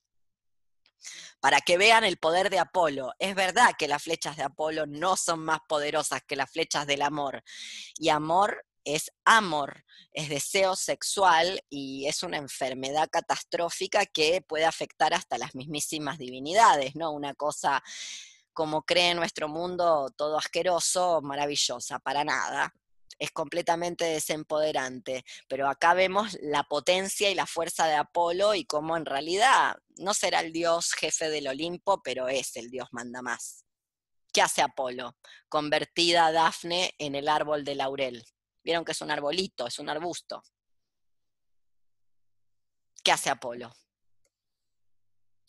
Para que vean el poder de Apolo. Es verdad que las flechas de Apolo no son más poderosas que las flechas del amor. Y amor es amor, es deseo sexual y es una enfermedad catastrófica que puede afectar hasta las mismísimas divinidades, ¿no? Una cosa como cree nuestro mundo todo asqueroso, maravillosa, para nada. Es completamente desempoderante, pero acá vemos la potencia y la fuerza de Apolo y cómo en realidad no será el dios jefe del Olimpo, pero es el dios manda más. ¿Qué hace Apolo? Convertida Dafne en el árbol de laurel. Vieron que es un arbolito, es un arbusto. ¿Qué hace Apolo?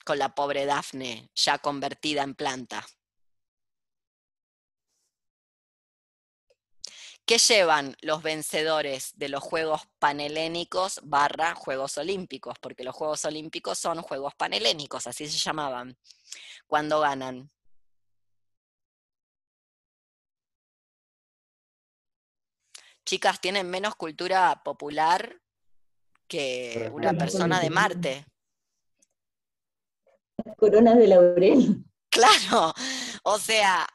Con la pobre Dafne ya convertida en planta. ¿Qué llevan los vencedores de los Juegos Panhelénicos barra Juegos Olímpicos? Porque los Juegos Olímpicos son Juegos Panhelénicos, así se llamaban, cuando ganan. Chicas tienen menos cultura popular que una persona de Marte. Coronas de laurel. Claro, o sea,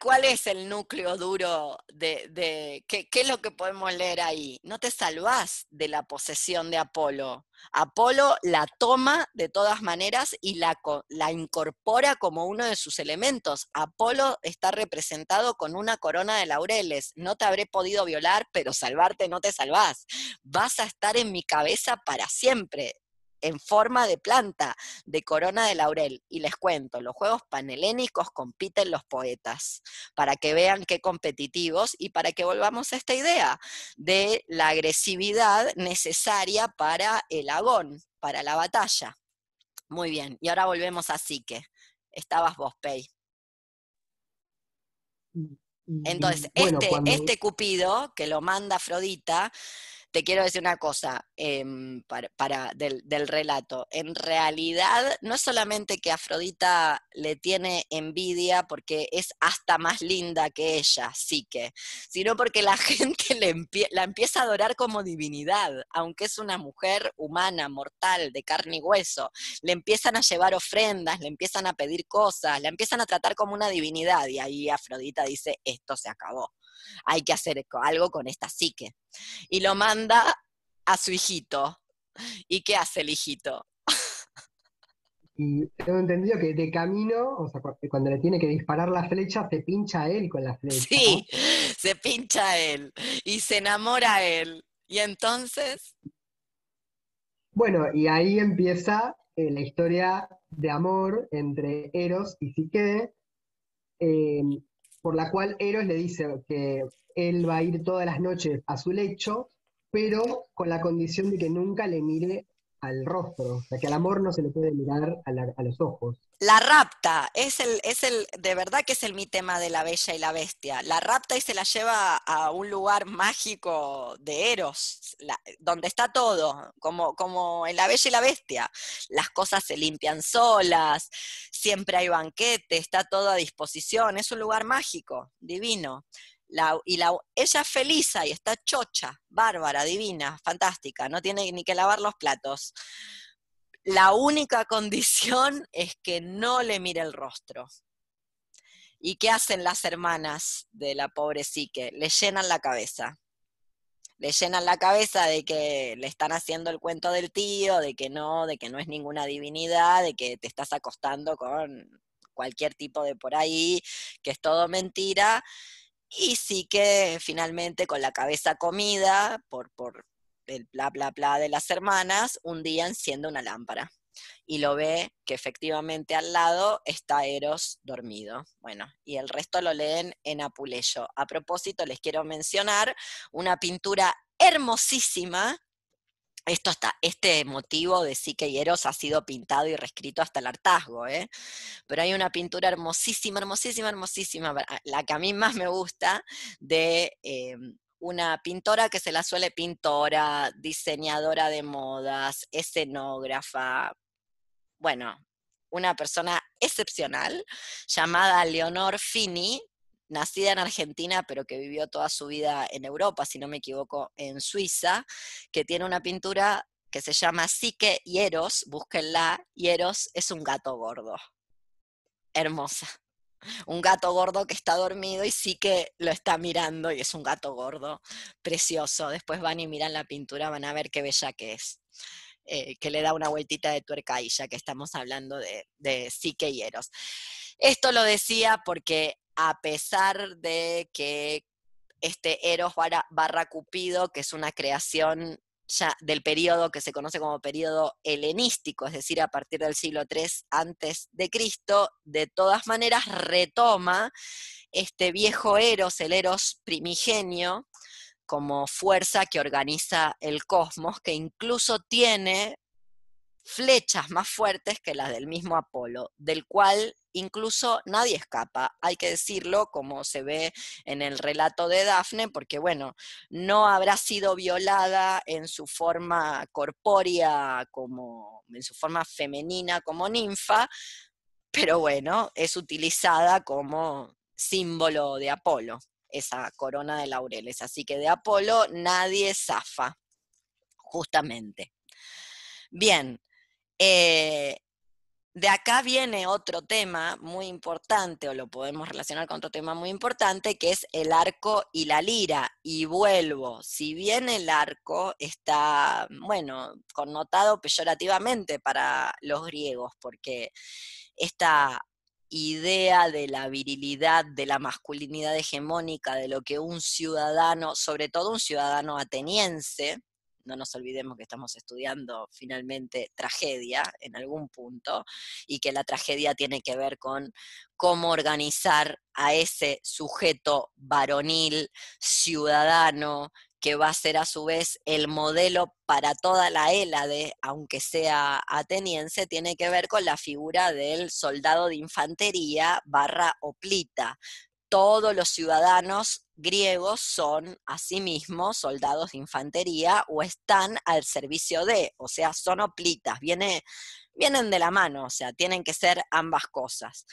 ¿cuál es el núcleo duro de, ¿qué, es lo que podemos leer ahí? No te salvás de la posesión de Apolo. Apolo la toma de todas maneras y la, la incorpora como uno de sus elementos. Apolo está representado con una corona de laureles. No te habré podido violar, pero salvarte no te salvás. Vas a estar en mi cabeza para siempre en forma de planta, de corona de laurel. Y les cuento, los juegos panhelénicos compiten los poetas, para que vean qué competitivos y para que volvamos a esta idea de la agresividad necesaria para el agón, para la batalla. Muy bien, y ahora volvemos a Psique. Estabas vos, Pei. Mm, Entonces, este, este Cupido, que lo manda Afrodita, te quiero decir una cosa em, para, del, relato. En realidad, no es solamente que Afrodita le tiene envidia porque es hasta más linda que ella, sí que, sino porque la gente le la empieza a adorar como divinidad, aunque es una mujer humana, mortal, de carne y hueso. Le empiezan a llevar ofrendas, le empiezan a pedir cosas, la empiezan a tratar como una divinidad. Y ahí Afrodita dice, esto se acabó hay que hacer algo con esta psique. Y lo manda a su hijito. ¿Y qué hace el hijito? Y tengo entendido que de camino, o sea, cuando le tiene que disparar la flecha, se pincha a él con la flecha. Sí, se pincha a él y se enamora a él. Y entonces. Bueno, y ahí empieza eh, la historia de amor entre Eros y Psique, eh, por la cual Eros le dice que él va a ir todas las noches a su lecho, pero con la condición de que nunca le mire al rostro, o sea, que al amor no se le puede mirar a, los ojos. La rapta, es el, es el, de verdad que es el mi tema de la bella y la bestia. La rapta y se la lleva a un lugar mágico de Eros, donde está todo, como, como en la bella y la bestia. Las cosas se limpian solas, siempre hay banquete, está todo a disposición, es un lugar mágico, divino La, y la, ella es feliz y está chocha, bárbara, divina, fantástica, no tiene ni que lavar los platos. La única condición es que no le mire el rostro. ¿Y qué hacen las hermanas de la pobre psique? Le llenan la cabeza. Le llenan la cabeza de que le están haciendo el cuento del tío, de que no, de que no es ninguna divinidad, de que te estás acostando con cualquier tipo de por ahí, que es todo mentira. Y sí que finalmente con la cabeza comida por, por el bla bla bla de las hermanas, un día enciende una lámpara y lo ve que efectivamente al lado está Eros dormido. Bueno, y el resto lo leen en Apuleyo. A propósito, les quiero mencionar una pintura hermosísima. Esto está, este motivo de Sique y Eros ha sido pintado y reescrito hasta el hartazgo, ¿eh? pero hay una pintura hermosísima, hermosísima, hermosísima, la que a mí más me gusta, de eh, una pintora que se la suele pintora, diseñadora de modas, escenógrafa, bueno, una persona excepcional llamada Leonor Fini, nacida en Argentina, pero que vivió toda su vida en Europa, si no me equivoco, en Suiza, que tiene una pintura que se llama Psique y Eros, búsquenla, y es un gato gordo. Hermosa. Un gato gordo que está dormido y sí que lo está mirando y es un gato gordo, precioso. Después van y miran la pintura, van a ver qué bella que es. Eh, que le da una vueltita de tuerca ahí, ya que estamos hablando de, de Psique y Eros. Esto lo decía porque a pesar de que este Eros barra, Cupido, que es una creación ya del periodo que se conoce como periodo helenístico, es decir, a partir del siglo III antes de Cristo, de todas maneras retoma este viejo Eros, el Eros primigenio, como fuerza que organiza el cosmos, que incluso tiene flechas más fuertes que las del mismo Apolo, del cual incluso nadie escapa, hay que decirlo como se ve en el relato de Dafne, porque bueno, no habrá sido violada en su forma corpórea como en su forma femenina como ninfa, pero bueno, es utilizada como símbolo de Apolo esa corona de laureles. Así que de Apolo nadie zafa, justamente. Bien, eh, de acá viene otro tema muy importante, o lo podemos relacionar con otro tema muy importante, que es el arco y la lira. Y vuelvo, si bien el arco está, bueno, connotado peyorativamente para los griegos, porque esta idea de la virilidad, de la masculinidad hegemónica, de lo que un ciudadano, sobre todo un ciudadano ateniense, no nos olvidemos que estamos estudiando finalmente tragedia en algún punto y que la tragedia tiene que ver con cómo organizar a ese sujeto varonil, ciudadano, que va a ser a su vez el modelo para toda la Hélade, aunque sea ateniense, tiene que ver con la figura del soldado de infantería barra oplita. Todos los ciudadanos griegos son asimismo soldados de infantería o están al servicio de, o sea, son oplitas, vienen de la mano, o sea, tienen que ser ambas cosas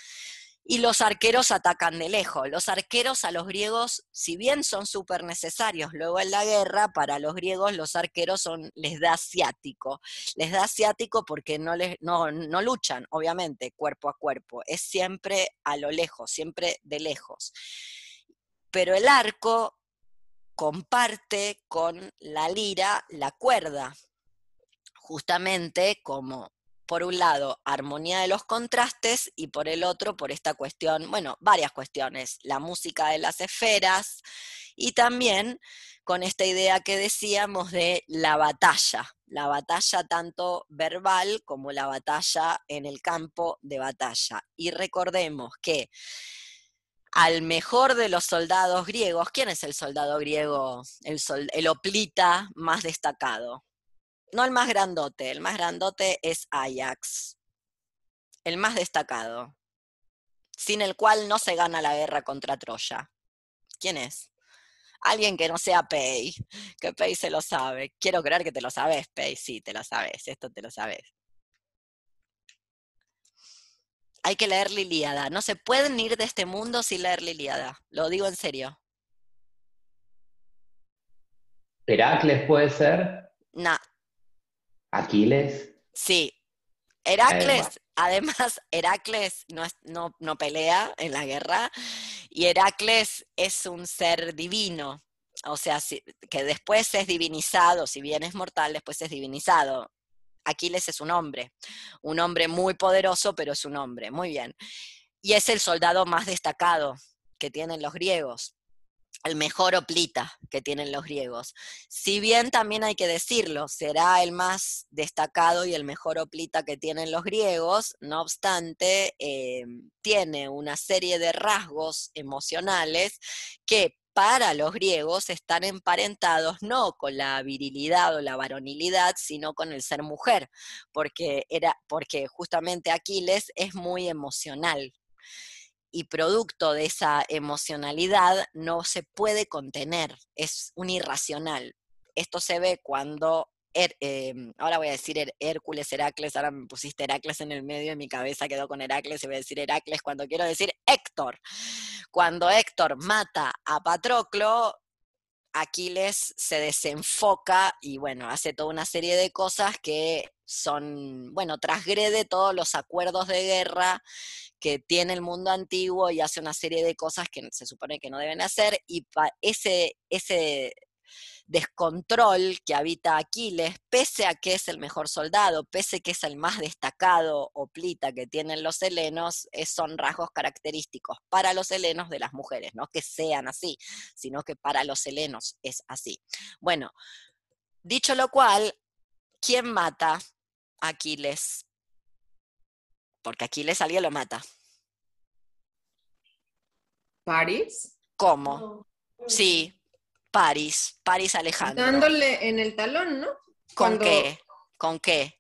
y los arqueros atacan de lejos. Los arqueros a los griegos, si bien son súper necesarios luego en la guerra, para los griegos los arqueros son, les da ciático. Les da ciático porque no, les, no, no luchan, obviamente, cuerpo a cuerpo. Es siempre a lo lejos, siempre de lejos. Pero el arco comparte con la lira la cuerda, justamente como por un lado, armonía de los contrastes y por el otro, por esta cuestión, bueno, varias cuestiones, la música de las esferas y también con esta idea que decíamos de la batalla, la batalla tanto verbal como la batalla en el campo de batalla. Y recordemos que al mejor de los soldados griegos, ¿quién es el soldado griego, el, el oplita más destacado? No el más grandote, el más grandote es Ajax, el más destacado, sin el cual no se gana la guerra contra Troya. ¿Quién es? Alguien que no sea Pei, que Pei se lo sabe. Quiero creer que te lo sabes, Pei, sí, te lo sabes, esto te lo sabes. Hay que leer Liliada. No se pueden ir de este mundo sin leer Liliada. Lo digo en serio. Heracles puede ser. No, Aquiles. sí. Heracles, además, Heracles no, es- no, no pelea en la guerra y Heracles es un ser divino. O sea, si- que después es divinizado, si bien es mortal, después es divinizado. Aquiles es un hombre, un hombre muy poderoso, pero es un hombre, muy bien. Y es el soldado más destacado que tienen los griegos, el mejor oplita que tienen los griegos. Si bien también hay que decirlo, será el más destacado y el mejor oplita que tienen los griegos, no obstante, eh, tiene una serie de rasgos emocionales que para los griegos están emparentados no con la virilidad o la varonilidad, sino con el ser mujer, porque, era, porque justamente Aquiles es muy emocional y producto de esa emocionalidad no se puede contener, es un irracional. Esto se ve cuando, eh, ahora voy a decir Hércules, Heracles, ahora me pusiste Heracles en el medio y mi cabeza quedó con Heracles y voy a decir Heracles cuando quiero decir Héctor. Cuando Héctor mata a Patroclo, Aquiles se desenfoca y bueno, hace toda una serie de cosas que son, bueno, transgrede todos los acuerdos de guerra que tiene el mundo antiguo y hace una serie de cosas que se supone que no deben hacer y ese, ese descontrol que habita Aquiles, pese a que es el mejor soldado, pese a que es el más destacado oplita que tienen los helenos, son rasgos característicos para los helenos de las mujeres, no que sean así, sino que para los helenos es así. Bueno, dicho lo cual, ¿quién mata a Aquiles? Porque Aquiles alguien lo mata. París, ¿Cómo? Sí, París, París Alejandro. dándole en el talón, ¿no? ¿Con cuando- qué? ¿Con qué?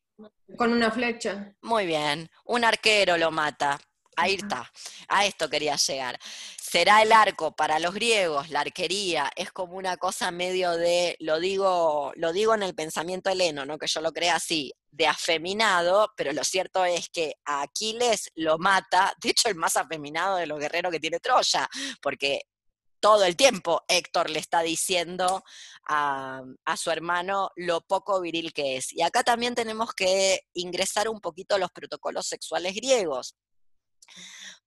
Con una flecha. Muy bien, un arquero lo mata. Ahí está, a esto quería llegar. Será el arco para los griegos, la arquería, es como una cosa medio de, lo digo, lo digo en el pensamiento heleno, no que yo lo crea así, de afeminado, pero lo cierto es que a Aquiles lo mata, de hecho el más afeminado de los guerreros que tiene Troya, porque todo el tiempo Héctor le está diciendo a, a su hermano lo poco viril que es. Y acá también tenemos que ingresar un poquito los protocolos sexuales griegos,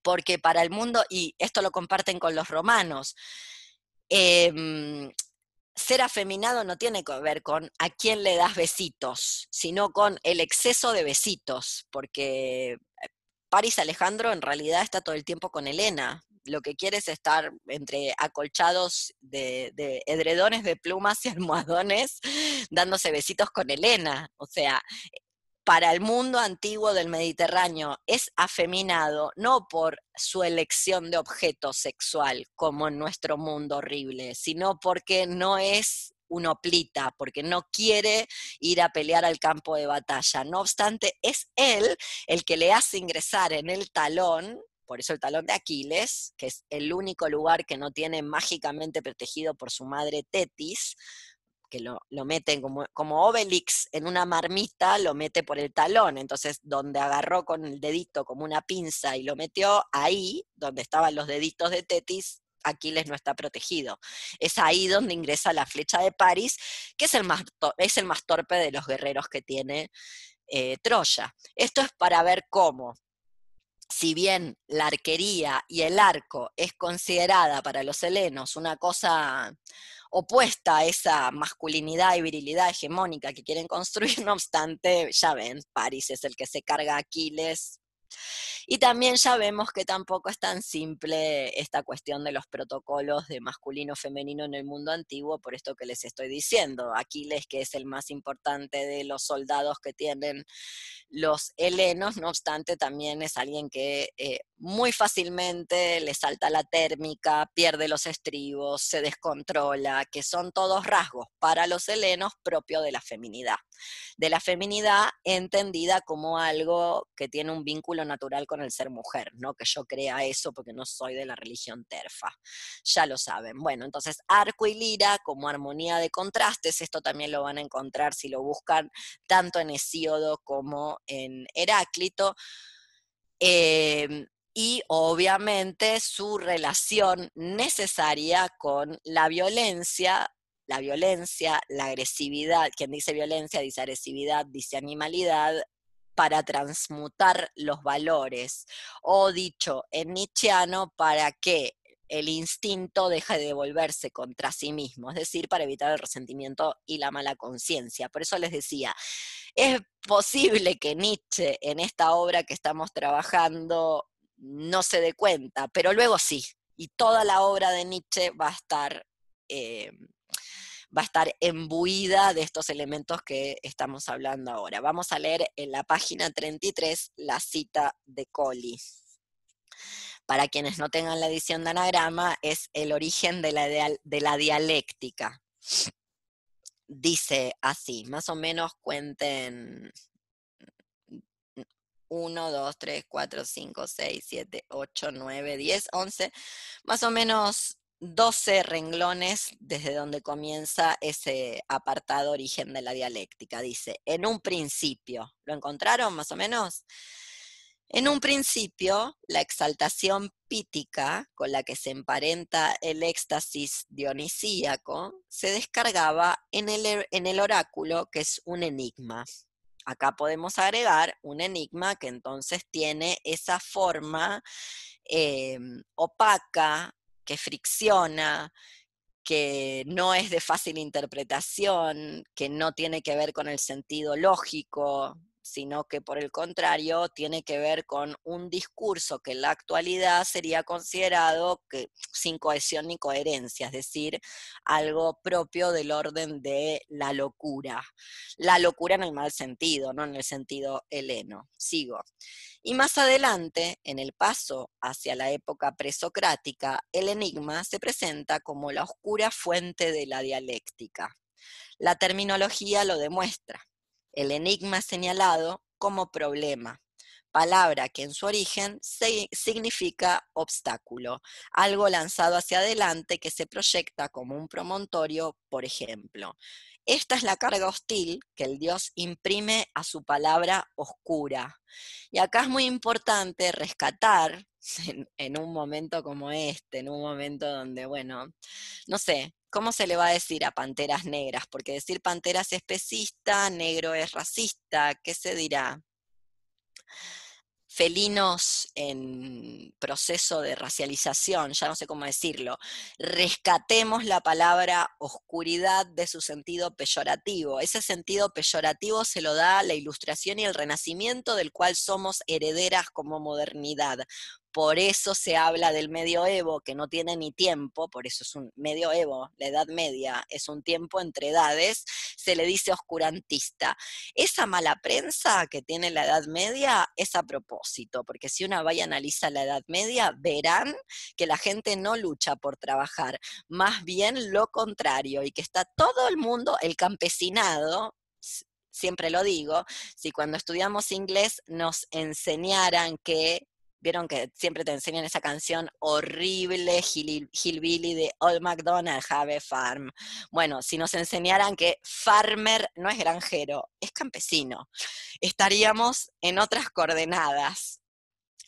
porque para el mundo, y esto lo comparten con los romanos, em, ser afeminado no tiene que ver con a quién le das besitos, sino con el exceso de besitos, porque Paris Alejandro en realidad está todo el tiempo con Helena. Lo que quiere es estar entre acolchados de, de edredones de plumas y almohadones, dándose besitos con Helena. O sea, para el mundo antiguo del Mediterráneo es afeminado no por su elección de objeto sexual, como en nuestro mundo horrible, sino porque no es un oplita, porque no quiere ir a pelear al campo de batalla. No obstante, es él el que le hace ingresar en el talón, por eso el talón de Aquiles, que es el único lugar que no tiene mágicamente protegido por su madre Tetis, que lo, meten como, como Obelix en una marmita, lo mete por el talón. Entonces, donde agarró con el dedito como una pinza y lo metió, ahí, donde estaban los deditos de Tetis, Aquiles no está protegido. Es ahí donde ingresa la flecha de París, que es el más, es el más torpe de los guerreros que tiene eh, Troya. Esto es para ver cómo, si bien la arquería y el arco es considerada para los helenos una cosa opuesta a esa masculinidad y virilidad hegemónica que quieren construir, no obstante, ya ven, París es el que se carga a Aquiles. Y también ya vemos que tampoco es tan simple esta cuestión de los protocolos de masculino-femenino en el mundo antiguo, por esto que les estoy diciendo. Aquiles, que es el más importante de los soldados que tienen los helenos, no obstante, también es alguien que eh, muy fácilmente le salta la térmica, pierde los estribos, se descontrola, que son todos rasgos para los helenos propios de la feminidad. De la feminidad entendida como algo que tiene un vínculo natural con el ser mujer, no que yo crea eso porque no soy de la religión terfa. Ya lo saben. Bueno, entonces arco y lira como armonía de contrastes, esto también lo van a encontrar si lo buscan tanto en Hesíodo como en Heráclito. Eh, y obviamente su relación necesaria con la violencia la violencia, la agresividad, quien dice violencia dice agresividad, dice animalidad, para transmutar los valores, o dicho en Nietzscheano, para que el instinto deje de volverse contra sí mismo, es decir, para evitar el resentimiento y la mala conciencia. Por eso les decía, es posible que Nietzsche en esta obra que estamos trabajando no se dé cuenta, pero luego sí, y toda la obra de Nietzsche va a estar... Eh, va a estar embuida de estos elementos que estamos hablando ahora. Vamos a leer en la página 33 la cita de Colli. Para quienes no tengan la edición de anagrama, es el origen de la, de la dialéctica. Dice así, más o menos cuenten 1, 2, 3, 4, 5, 6, 7, 8, 9, 10, 11, más o menos 12 renglones desde donde comienza ese apartado origen de la dialéctica. Dice, en un principio, ¿lo encontraron más o menos? En un principio, la exaltación pítica con la que se emparenta el éxtasis dionisíaco se descargaba en el, en el oráculo, que es un enigma. Acá podemos agregar un enigma que entonces tiene esa forma eh, opaca, que fricciona, que no es de fácil interpretación, que no tiene que ver con el sentido lógico, sino que por el contrario tiene que ver con un discurso que en la actualidad sería considerado sin cohesión ni coherencia, es decir, algo propio del orden de la locura. La locura en el mal sentido, no en el sentido heleno. Sigo. Y más adelante, en el paso hacia la época presocrática, el enigma se presenta como la oscura fuente de la dialéctica. La terminología lo demuestra. El enigma señalado como problema, palabra que en su origen significa obstáculo, algo lanzado hacia adelante que se proyecta como un promontorio, por ejemplo. Esta es la carga hostil que el Dios imprime a su palabra oscura. Y acá es muy importante rescatar, en, un momento como este, en un momento donde, bueno, no sé, ¿cómo se le va a decir a panteras negras? Porque decir panteras es especista, negro es racista, ¿qué se dirá? felinos en proceso de racialización, ya no sé cómo decirlo, rescatemos la palabra oscuridad de su sentido peyorativo. Ese sentido peyorativo se lo da la ilustración y el renacimiento del cual somos herederas como modernidad por eso se habla del medioevo, que no tiene ni tiempo, por eso es un medioevo, la Edad Media es un tiempo entre edades, se le dice oscurantista. Esa mala prensa que tiene la Edad Media es a propósito, porque si uno vaya a analizar la Edad Media, verán que la gente no lucha por trabajar, más bien lo contrario, y que está todo el mundo, el campesinado, siempre lo digo, si cuando estudiamos inglés nos enseñaran que Vieron que siempre te enseñan esa canción horrible, Hillbilly de Old MacDonald Have Farm. Bueno, si nos enseñaran que farmer no es granjero, es campesino, estaríamos en otras coordenadas.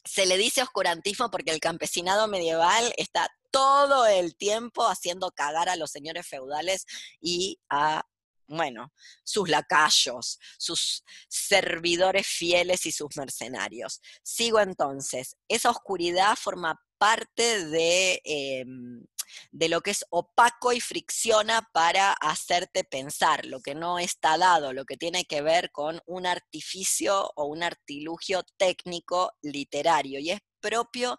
Se le dice oscurantismo porque el campesinado medieval está todo el tiempo haciendo cagar a los señores feudales y a bueno, sus lacayos, sus servidores fieles y sus mercenarios. Sigo entonces, esa oscuridad forma parte de, em, de, lo que es opaco y fricciona para hacerte pensar, lo que no está dado, lo que tiene que ver con un artificio o un artilugio técnico literario y es propio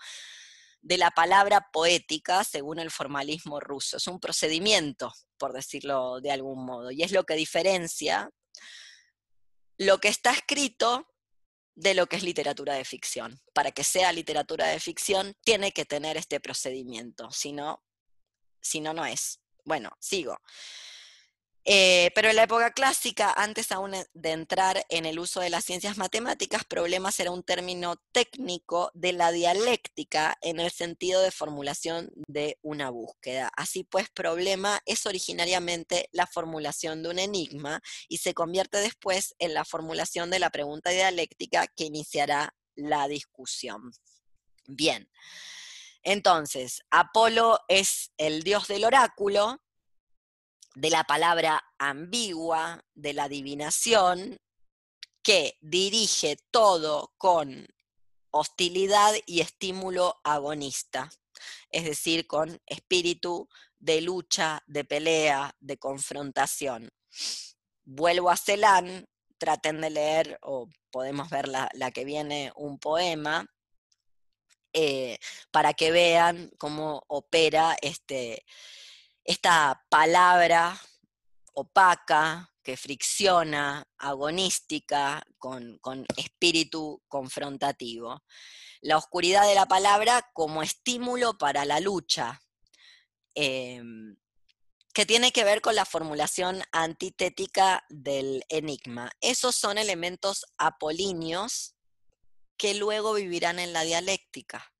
de la palabra poética según el formalismo ruso. Es un procedimiento, por decirlo de algún modo, y es lo que diferencia lo que está escrito de lo que es literatura de ficción. Para que sea literatura de ficción, tiene que tener este procedimiento, si no, si no, no es. Bueno, sigo. Eh, pero en la época clásica, antes aún de entrar en el uso de las ciencias matemáticas, problemas era un término técnico de la dialéctica en el sentido de formulación de una búsqueda. Así pues, problema es originariamente la formulación de un enigma y se convierte después en la formulación de la pregunta dialéctica que iniciará la discusión. Bien. Entonces, Apolo es el dios del oráculo, de la palabra ambigua, de la adivinación, que dirige todo con hostilidad y estímulo agonista, es decir, con espíritu de lucha, de pelea, de confrontación. Vuelvo a Celan, traten de leer, o podemos ver la, que viene, un poema, eh, para que vean cómo opera este, esta palabra opaca, que fricciona, agonística, con, espíritu confrontativo. La oscuridad de la palabra como estímulo para la lucha, em, que tiene que ver con la formulación antitética del enigma. Esos son elementos apolíneos que luego vivirán en la dialéctica,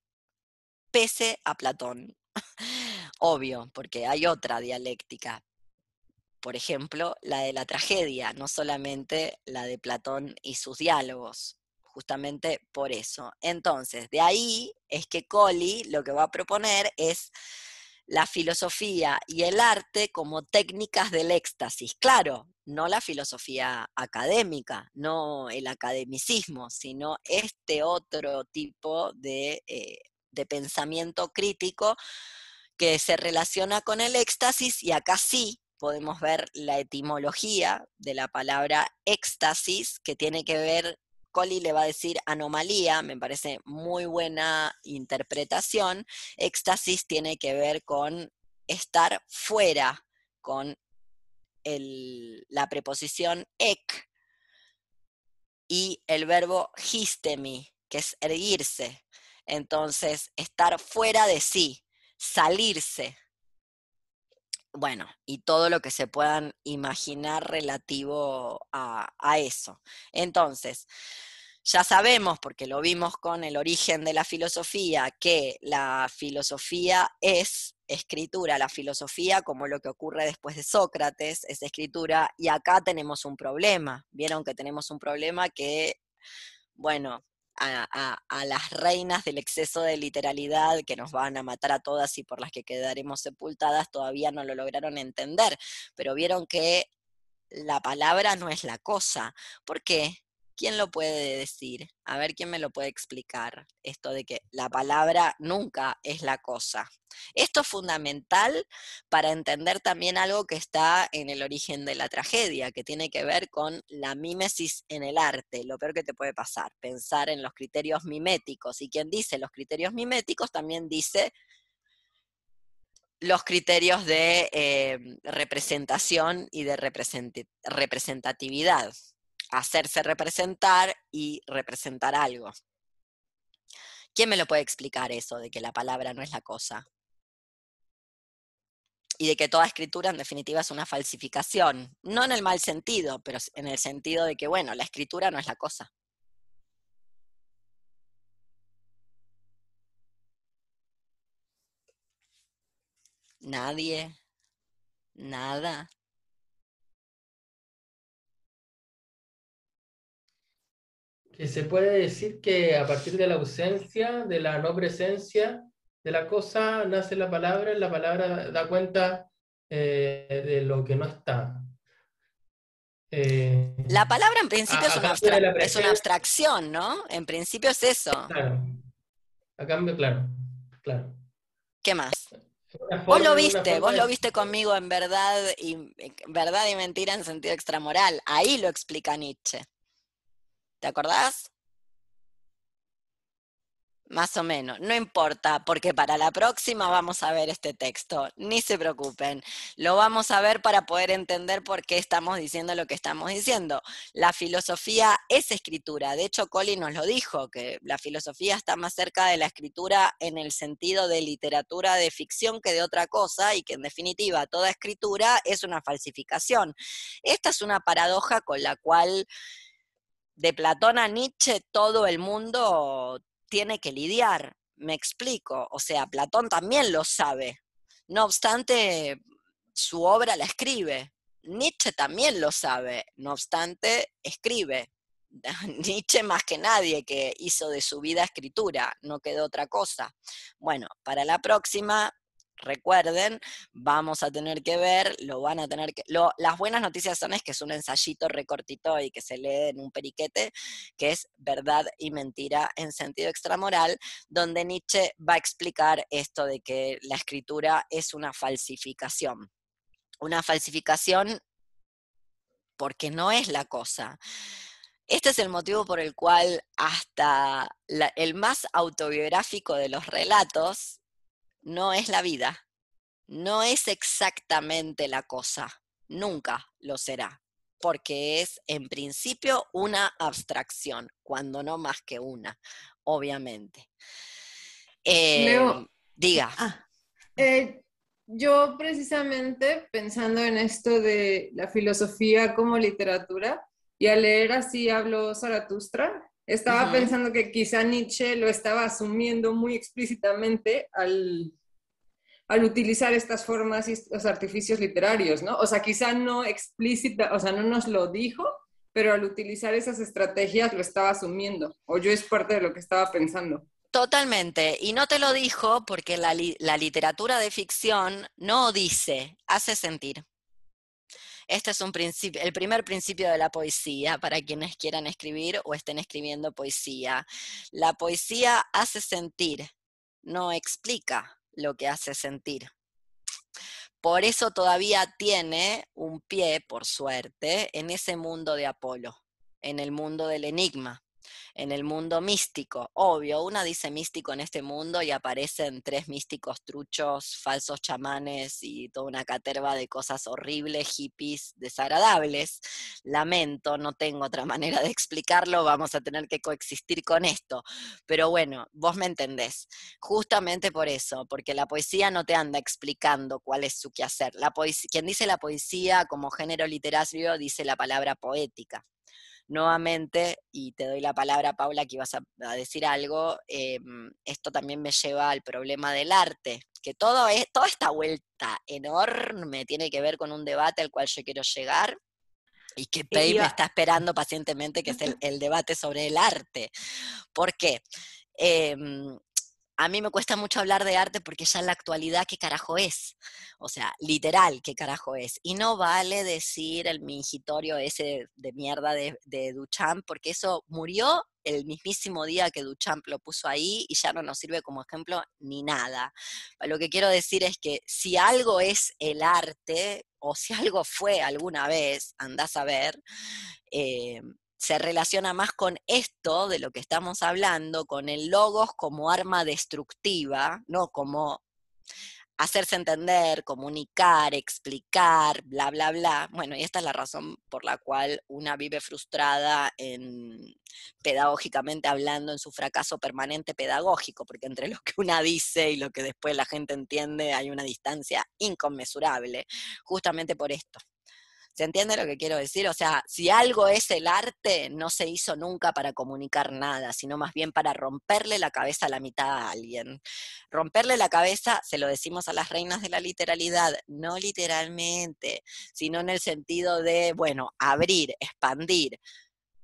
pese a Platón. Obvio, porque hay otra dialéctica, por ejemplo, la de la tragedia, no solamente la de Platón y sus diálogos, justamente por eso. Entonces, de ahí es que Colli lo que va a proponer es la filosofía y el arte como técnicas del éxtasis. Claro, no la filosofía académica, no el academicismo, sino este otro tipo de, eh, de pensamiento crítico que se relaciona con el éxtasis y acá sí podemos ver la etimología de la palabra éxtasis, que tiene que ver, Coli le va a decir anomalía, me parece muy buena interpretación. Éxtasis tiene que ver con estar fuera, con la preposición ek y el verbo histemi, que es erguirse. Entonces, estar fuera de sí, salirse, bueno, y todo lo que se puedan imaginar relativo a, eso. Entonces, ya sabemos, porque lo vimos con el origen de la filosofía, que la filosofía es escritura, la filosofía, como lo que ocurre después de Sócrates, es escritura, y acá tenemos un problema. Vieron que tenemos un problema que, bueno, a, las reinas del exceso de literalidad que nos van a matar a todas y por las que quedaremos sepultadas todavía no lo lograron entender, pero vieron que la palabra no es la cosa. ¿Por qué? ¿Quién lo puede decir? A ver quién me lo puede explicar, esto de que la palabra nunca es la cosa. Esto es fundamental para entender también algo que está en el origen de la tragedia, que tiene que ver con la mímesis en el arte, lo peor que te puede pasar, pensar en los criterios miméticos. Y quien dice los criterios miméticos también dice los criterios de eh, representación y de representatividad hacerse representar y representar algo. ¿Quién me lo puede explicar eso de que la palabra no es la cosa? Y de que toda escritura en definitiva es una falsificación, no en el mal sentido, pero en el sentido de que, bueno, la escritura no es la cosa. Nadie, nada. Que se puede decir que a partir de la ausencia, de la no presencia de la cosa, nace la palabra, y la palabra da cuenta eh, de lo que no está. Eh, la palabra en principio es una, es una, abstracción, ¿no? En principio es eso. Claro. A cambio, claro, claro. ¿Qué más? vos lo viste, vos lo viste conmigo en verdad y verdad y mentira en sentido extramoral. Ahí lo explica Nietzsche. ¿Te acordás? Más o menos, no importa, porque para la próxima vamos a ver este texto, ni se preocupen, lo vamos a ver para poder entender por qué estamos diciendo lo que estamos diciendo. La filosofía es escritura, de hecho Colin nos lo dijo, que la filosofía está más cerca de la escritura en el sentido de literatura de ficción que de otra cosa y que en definitiva toda escritura es una falsificación. Esta es una paradoja con la cual de Platón a Nietzsche todo el mundo tiene que lidiar. Me explico, o sea, Platón también lo sabe. No obstante, su obra la escribe. Nietzsche también lo sabe, no obstante, escribe. Nietzsche más que nadie que hizo de su vida escritura, no quedó otra cosa. Bueno, para la próxima recuerden, vamos a tener que ver, lo van a tener que... lo- las buenas noticias son es que es un ensayito recortito y que se lee en un periquete, que es verdad y mentira en sentido extramoral, donde Nietzsche va a explicar esto de que la escritura es una falsificación. Una falsificación porque no es la cosa. Este es el motivo por el cual hasta el más autobiográfico de los relatos no es la vida, no es exactamente la cosa, nunca lo será, porque es en principio una abstracción, cuando no más que una, obviamente. Eh, Leo. diga. Ah, Eh, yo precisamente pensando en esto de la filosofía como literatura y al leer así habló Zaratustra, estaba pensando que quizá Nietzsche lo estaba asumiendo muy explícitamente al, al utilizar estas formas y estos artificios literarios, ¿no? O sea, quizá no explícita, o sea, no nos lo dijo, pero al utilizar esas estrategias lo estaba asumiendo, o yo es parte de lo que estaba pensando. Totalmente, y no te lo dijo porque la, li- la literatura de ficción no dice, hace sentir. Este es un principio, el primer principio de la poesía para quienes quieran escribir o estén escribiendo poesía. La poesía hace sentir, no explica lo que hace sentir. Por eso todavía tiene un pie, por suerte, en ese mundo de Apolo, en el mundo del enigma en el mundo místico. Obvio, una dice místico en este mundo y aparecen tres místicos truchos, falsos chamanes y toda una caterva de cosas horribles, hippies, desagradables. Lamento, no tengo otra manera de explicarlo, vamos a tener que coexistir con esto. Pero bueno, vos me entendés. Justamente por eso, porque la poesía no te anda explicando cuál es su quehacer. La poesía, quien dice la poesía como género literario dice la palabra poética nuevamente, y te doy la palabra, Paula, que ibas a, a decir algo, eh, esto también me lleva al problema del arte, que todo es, toda esta vuelta enorme tiene que ver con un debate al cual yo quiero llegar. Y que Pei me está esperando pacientemente, que es el, el debate sobre el arte. ¿Por qué? Em, a mí me cuesta mucho hablar de arte porque ya en la actualidad, ¿qué carajo es? O sea, literal, ¿qué carajo es? Y no vale decir el mingitorio ese de, mierda de, de Duchamp, porque eso murió el mismísimo día que Duchamp lo puso ahí y ya no nos sirve como ejemplo ni nada. Lo que quiero decir es que si algo es el arte, o si algo fue alguna vez, andás a ver, eh, se relaciona más con esto de lo que estamos hablando, con el logos como arma destructiva, no como hacerse entender, comunicar, explicar, bla, bla, bla. Bueno, y esta es la razón por la cual una vive frustrada en pedagógicamente hablando en su fracaso permanente pedagógico, porque entre lo que una dice y lo que después la gente entiende hay una distancia inconmensurable, justamente por esto. ¿Se entiende lo que quiero decir? O sea, si algo es el arte, no se hizo nunca para comunicar nada, sino más bien para romperle la cabeza a la mitad a alguien. Romperle la cabeza, se lo decimos a las reinas de la literalidad, no literalmente, sino en el sentido de, bueno, abrir, expandir,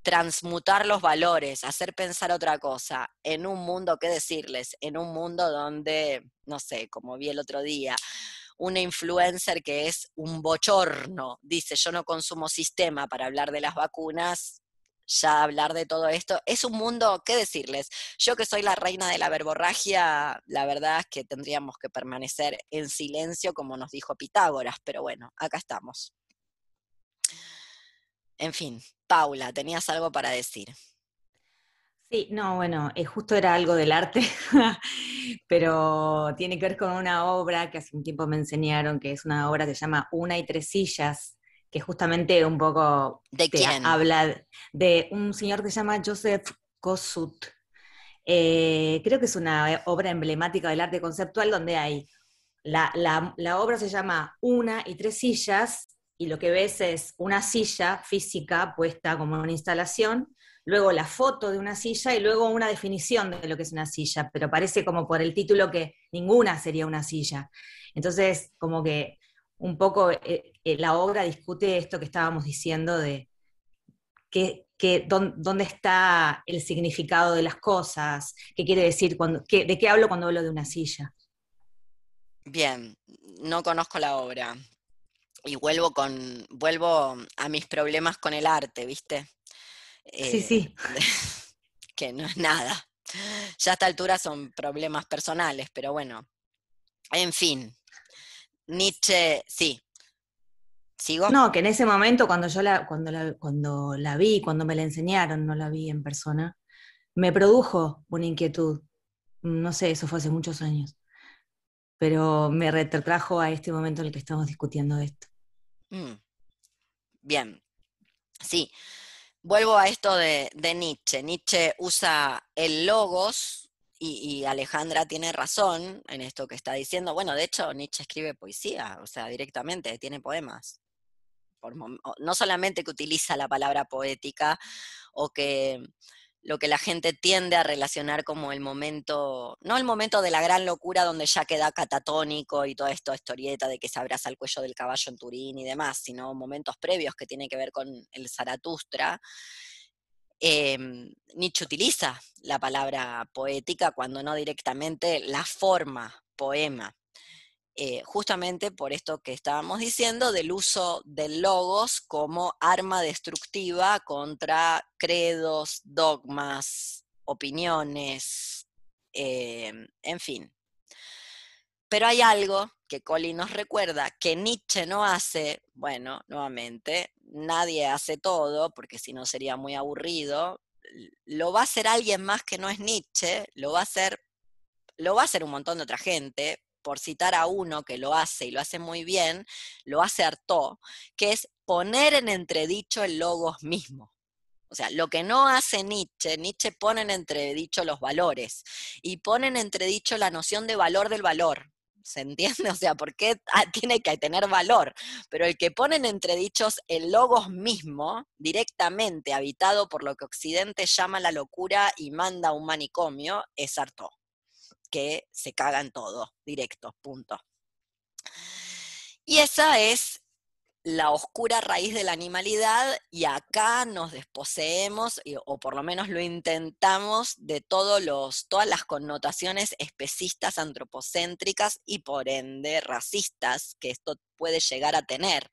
transmutar los valores, hacer pensar otra cosa, en un mundo, ¿qué decirles? En un mundo donde, no sé, como vi el otro día, una influencer que es un bochorno, dice yo no consumo sistema para hablar de las vacunas, ya hablar de todo esto, es un mundo, ¿qué decirles? Yo que soy la reina de la verborragia, la verdad es que tendríamos que permanecer en silencio como nos dijo Pitágoras, pero bueno, acá estamos. En fin, Paula, tenías algo para decir. Sí, no, bueno, eh, justo era algo del arte, pero tiene que ver con una obra que hace un tiempo me enseñaron, que es una obra que se llama Una y tres sillas, que justamente un poco ¿De quién? habla de un señor que se llama Joseph Kossuth. Eh, creo que es una obra emblemática del arte conceptual donde hay, la, la- la obra se llama Una y tres sillas, y lo que ves es una silla física puesta como una instalación, luego la foto de una silla y luego una definición de lo que es una silla, pero parece como por el título que ninguna sería una silla. Entonces, como que un poco eh, eh, la obra discute esto que estábamos diciendo de qué- dón- dónde está el significado de las cosas, qué quiere decir, cuando, qué- de qué hablo cuando hablo de una silla. Bien, no conozco la obra. Y vuelvo con, vuelvo a mis problemas con el arte, ¿viste? Sí, Eh, sí. que no es nada. Ya a esta altura son problemas personales, pero bueno. En fin. Nietzsche, sí. ¿Sigo? No, que en ese momento, cuando yo la, cuando la, cuando la vi, cuando me la enseñaron, no la vi en persona, me produjo una inquietud. No sé, eso fue hace muchos años. Pero me retrotrajo a este momento en el que estamos discutiendo esto. Mm. Bien. Sí. Vuelvo a esto de, Nietzsche. Nietzsche usa el logos y, Alejandra tiene razón en esto que está diciendo. Bueno, de hecho, Nietzsche escribe poesía, o sea, directamente, tiene poemas. No solamente que utiliza la palabra poética o que lo que la gente tiende a relacionar como el momento, no el momento de la gran locura donde ya queda catatónico y toda esta historieta de que se abraza el cuello del caballo en Turín y demás, sino momentos previos que tienen que ver con el Zaratustra. Em, Nietzsche utiliza la palabra poética cuando no directamente la forma poema. Eh, justamente por esto que estábamos diciendo del uso del logos como arma destructiva contra credos, dogmas, opiniones, em, en fin. Pero hay algo que Colin nos recuerda que Nietzsche no hace, bueno, nuevamente, nadie hace todo, porque si no sería muy aburrido, lo va a hacer alguien más que no es Nietzsche, lo va a hacer, lo va a hacer un montón de otra gente, por citar a uno que lo hace y lo hace muy bien, lo hace Artaud, que es poner en entredicho el logos mismo. O sea, lo que no hace Nietzsche, Nietzsche pone en entredicho los valores y pone en entredicho la noción de valor del valor. ¿Se entiende? O sea, ¿por qué ah, tiene que tener valor? Pero el que pone en entredichos el logos mismo, directamente habitado por lo que Occidente llama la locura y manda a un manicomio, es Artaud, que se caga en todo, directo, punto. Y esa es la oscura raíz de la animalidad y acá nos desposeemos, o por lo menos lo intentamos, de todos los, todas las connotaciones especistas, antropocéntricas y por ende racistas que esto puede llegar a tener.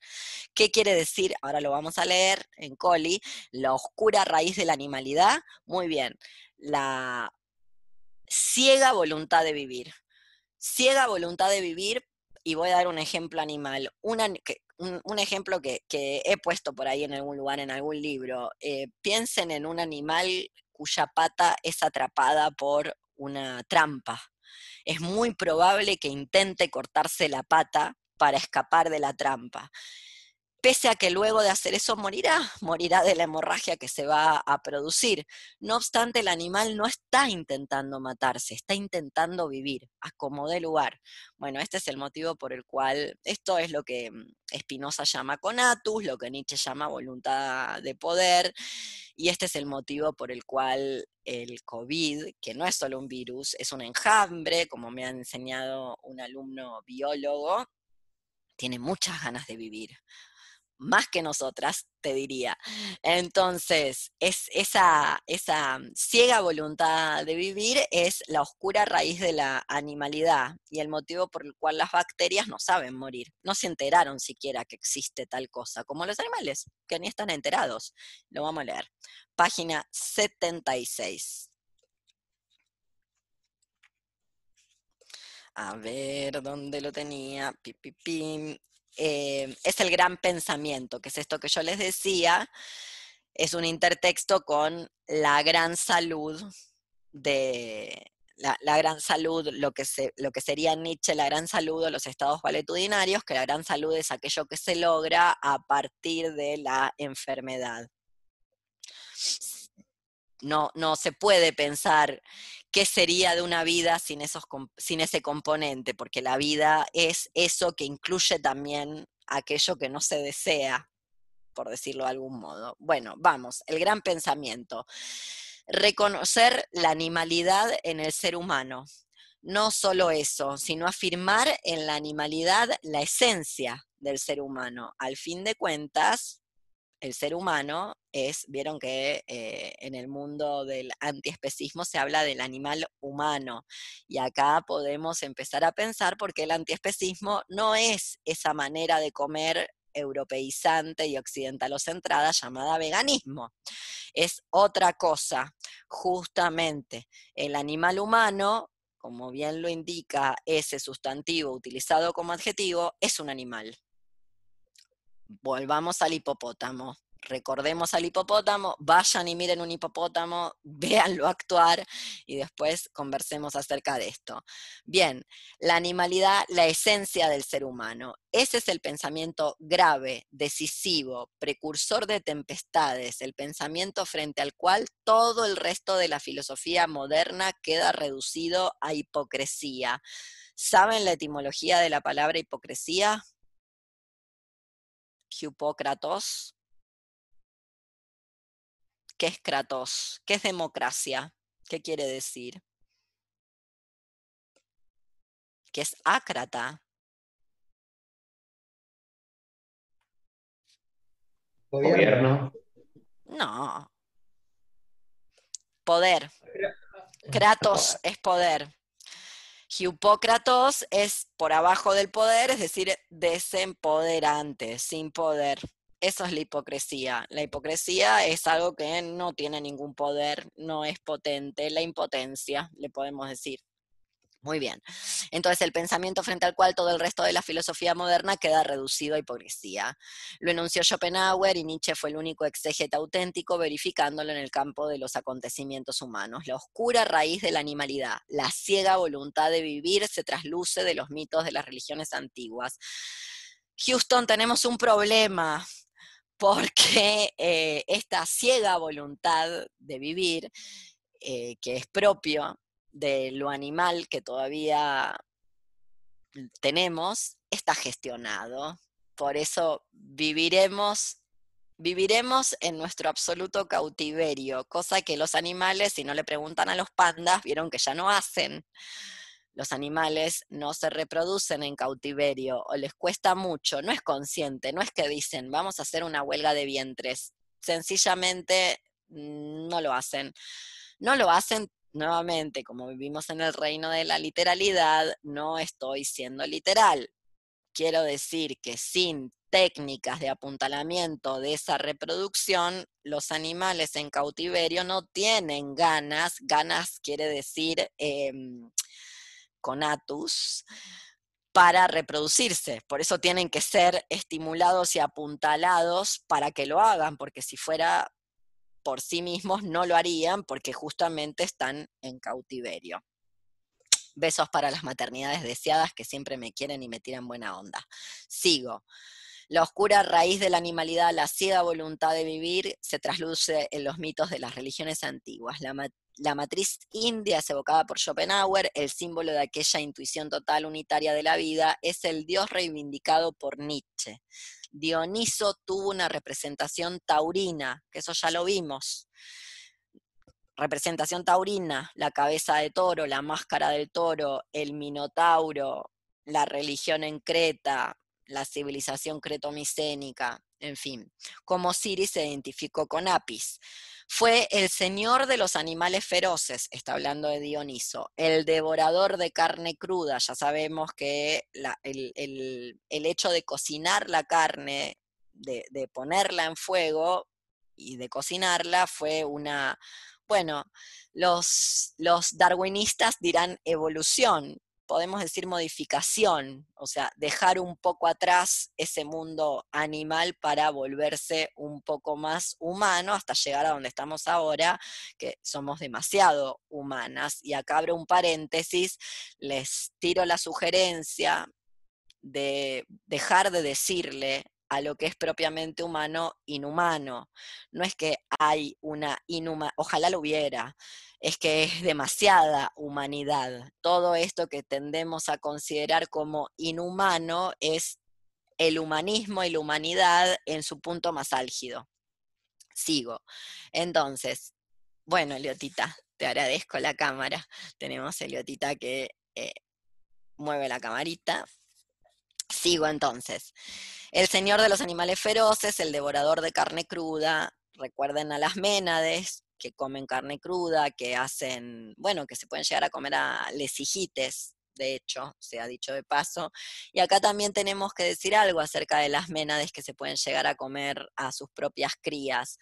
¿Qué quiere decir? Ahora lo vamos a leer en Coli, la oscura raíz de la animalidad. Muy bien, la ciega voluntad de vivir. Ciega voluntad de vivir, y voy a dar un ejemplo animal. Un, ejemplo que, que he puesto por ahí en algún lugar, en algún libro. Eh, piensen en un animal cuya pata es atrapada por una trampa. Es muy probable que intente cortarse la pata para escapar de la trampa. Pese a que luego de hacer eso morirá, morirá de la hemorragia que se va a producir. No obstante, el animal no está intentando matarse, está intentando vivir, a como dé lugar. Bueno, este es el motivo por el cual, esto es lo que mm, Spinoza llama conatus, lo que Nietzsche llama voluntad de poder, y este es el motivo por el cual el COVID, que no es solo un virus, es un enjambre, como me ha enseñado un alumno biólogo, tiene muchas ganas de vivir más que nosotras, te diría. Entonces, es esa, esa ciega voluntad de vivir es la oscura raíz de la animalidad y el motivo por el cual las bacterias no saben morir. No se enteraron siquiera que existe tal cosa, como los animales, que ni están enterados. Lo vamos a leer. Página 76. A ver, ¿dónde lo tenía? Pi, pi, pim. Eh, es el gran pensamiento, que es esto que yo les decía, es un intertexto con la gran salud de la, gran salud, lo que, lo que sería Nietzsche la gran salud de los estados valetudinarios, que la gran salud es aquello que se logra a partir de la enfermedad. No, no se puede pensar qué sería de una vida sin, esos, sin ese componente, porque la vida es eso que incluye también aquello que no se desea, por decirlo de algún modo. Bueno, vamos, el gran pensamiento. Reconocer la animalidad en el ser humano. No solo eso, sino afirmar en la animalidad la esencia del ser humano. Al fin de cuentas, el ser humano es, vieron que eh, en el mundo del antiespecismo se habla del animal humano, y acá podemos empezar a pensar porque el antiespecismo no es esa manera de comer europeizante y occidentalocentrada llamada veganismo. Es otra cosa, justamente. El animal humano, como bien lo indica ese sustantivo utilizado como adjetivo, es un animal. Volvamos al hipopótamo recordemos al hipopótamo, vayan y miren un hipopótamo, véanlo actuar y después conversemos acerca de esto. Bien, la animalidad, la esencia del ser humano. Ese es el pensamiento grave, decisivo, precursor de tempestades, el pensamiento frente al cual todo el resto de la filosofía moderna queda reducido a hipocresía. ¿Saben la etimología de la palabra hipocresía? Hipócratos, ¿Qué es Kratos? ¿Qué es democracia? ¿Qué quiere decir? ¿Qué es ácrata? Gobierno. No. Poder. Kratos es poder. Hipócratos es por abajo del poder, es decir, desempoderante, sin poder. Eso es la hipocresía. La hipocresía es algo que no tiene ningún poder, no es potente, la impotencia, le podemos decir. Muy bien. Entonces, el pensamiento frente al cual todo el resto de la filosofía moderna queda reducido a hipocresía. Lo enunció Schopenhauer y Nietzsche fue el único exégeta auténtico verificándolo en el campo de los acontecimientos humanos. La oscura raíz de la animalidad, la ciega voluntad de vivir se trasluce de los mitos de las religiones antiguas. Houston, tenemos un problema porque eh, esta ciega voluntad de vivir, eh, que es propio de lo animal que todavía tenemos, está gestionado. Por eso viviremos viviremos en nuestro absoluto cautiverio, cosa que los animales, si no le preguntan a los pandas, vieron que ya no hacen los animales no se reproducen en cautiverio o les cuesta mucho, no es consciente, no es que dicen vamos a hacer una huelga de vientres, sencillamente mm, no lo hacen. No lo hacen nuevamente, como vivimos en el reino de la literalidad, no estoy siendo literal. Quiero decir que sin técnicas de apuntalamiento de esa reproducción, los animales en cautiverio no tienen ganas, ganas quiere decir em, conatus para reproducirse. Por eso tienen que ser estimulados y apuntalados para que lo hagan, porque si fuera por sí mismos no lo harían porque justamente están en cautiverio. Besos para las maternidades deseadas que siempre me quieren y me tiran buena onda. Sigo. La oscura raíz de la animalidad, la ciega voluntad de vivir, se trasluce en los mitos de las religiones antiguas. La, la matriz india es evocada por Schopenhauer, el símbolo de aquella intuición total unitaria de la vida, es el dios reivindicado por Nietzsche. Dioniso tuvo una representación taurina, que eso ya lo vimos. Representación taurina, la cabeza de toro, la máscara del toro, el minotauro, la religión en Creta, la civilización cretomicénica, en fin. Como Siris se identificó con Apis. Fue el señor de los animales feroces, está hablando de Dioniso, el devorador de carne cruda. Ya sabemos que el, hecho de cocinar la carne, de, ponerla en fuego y de cocinarla fue una, bueno, los, darwinistas dirán evolución, podemos decir modificación, o sea, dejar un poco atrás ese mundo animal para volverse un poco más humano hasta llegar a donde estamos ahora, que somos demasiado humanas. Y acá abro un paréntesis, les tiro la sugerencia de dejar de decirle a lo que es propiamente humano inhumano. No es que hay una inhumana, ojalá lo hubiera, es que es demasiada humanidad. Todo esto que tendemos a considerar como inhumano es el humanismo y la humanidad en su punto más álgido. Sigo. Entonces, bueno, Eliotita, te agradezco la cámara. Tenemos Eliotita que eh, mueve la camarita. Sigo entonces. El señor de los animales feroces, el devorador de carne cruda, recuerden a las ménades que comen carne cruda, que hacen, bueno, que se pueden llegar a comer a lesijites, de hecho, se ha dicho de paso. Y acá también tenemos que decir algo acerca de las ménades que se pueden llegar a comer a sus propias crías.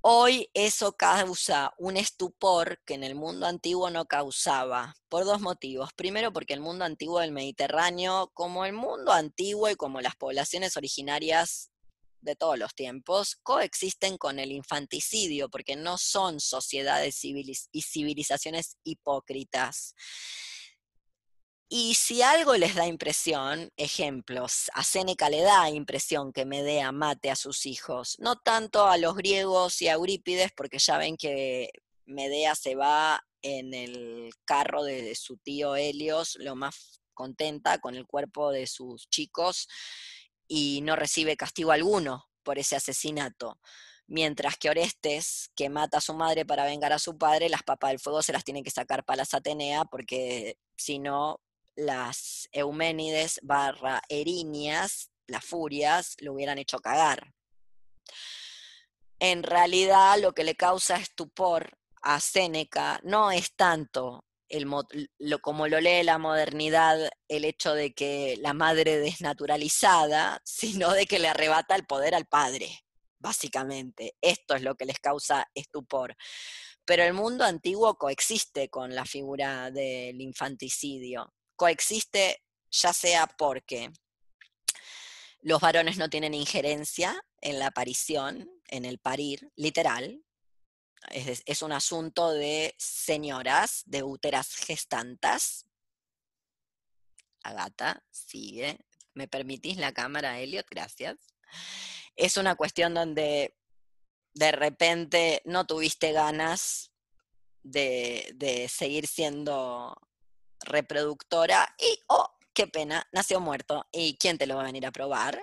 Hoy eso causa un estupor que en el mundo antiguo no causaba, por dos motivos. Primero, porque el mundo antiguo del Mediterráneo, como el mundo antiguo y como las poblaciones originarias de todos los tiempos, coexisten con el infanticidio, porque no son sociedades y civilizaciones hipócritas. Y si algo les da impresión, ejemplos, a Séneca le da impresión que Medea mate a sus hijos, no tanto a los griegos y a Eurípides, porque ya ven que Medea se va en el carro de su tío Helios, lo más contenta con el cuerpo de sus chicos y no recibe castigo alguno por ese asesinato. Mientras que Orestes, que mata a su madre para vengar a su padre, las papas del fuego se las tiene que sacar para las Atenea porque si no las Euménides barra Erinias, las furias, lo hubieran hecho cagar. En realidad lo que le causa estupor a Séneca no es tanto el, lo, como lo lee la modernidad el hecho de que la madre desnaturalizada, sino de que le arrebata el poder al padre, básicamente. Esto es lo que les causa estupor. Pero el mundo antiguo coexiste con la figura del infanticidio coexiste ya sea porque los varones no tienen injerencia en la aparición, en el parir, literal. Es, un asunto de señoras, de úteras gestantas. Agata, sigue. ¿Me permitís la cámara, Elliot? Gracias. Es una cuestión donde de repente no tuviste ganas de, de seguir siendo reproductora y, oh, qué pena, nació muerto. ¿Y quién te lo va a venir a probar?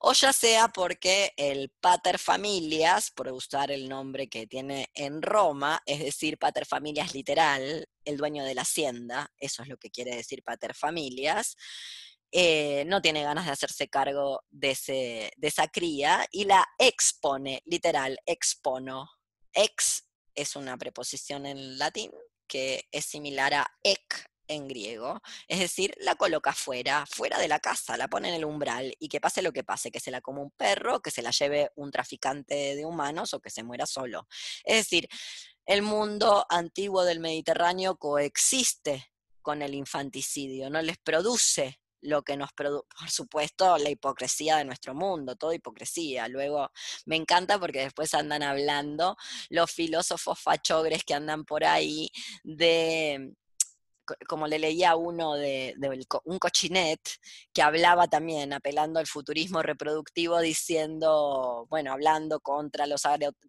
O ya sea porque el pater familias, por usar el nombre que tiene en Roma, es decir, pater familias literal, el dueño de la hacienda, eso es lo que quiere decir pater familias, eh, no tiene ganas de hacerse cargo de, ese, de esa cría y la expone, literal, expono. Ex es una preposición en latín que es similar a ek en griego, es decir, la coloca fuera, fuera de la casa, la pone en el umbral y que pase lo que pase, que se la coma un perro, que se la lleve un traficante de humanos o que se muera solo. Es decir, el mundo antiguo del Mediterráneo coexiste con el infanticidio, no les produce lo que nos produce, por supuesto, la hipocresía de nuestro mundo, toda hipocresía. Luego me encanta porque después andan hablando los filósofos fachogres que andan por ahí de como le leía uno de, un cochinet que hablaba también, apelando al futurismo reproductivo, diciendo, bueno, hablando contra los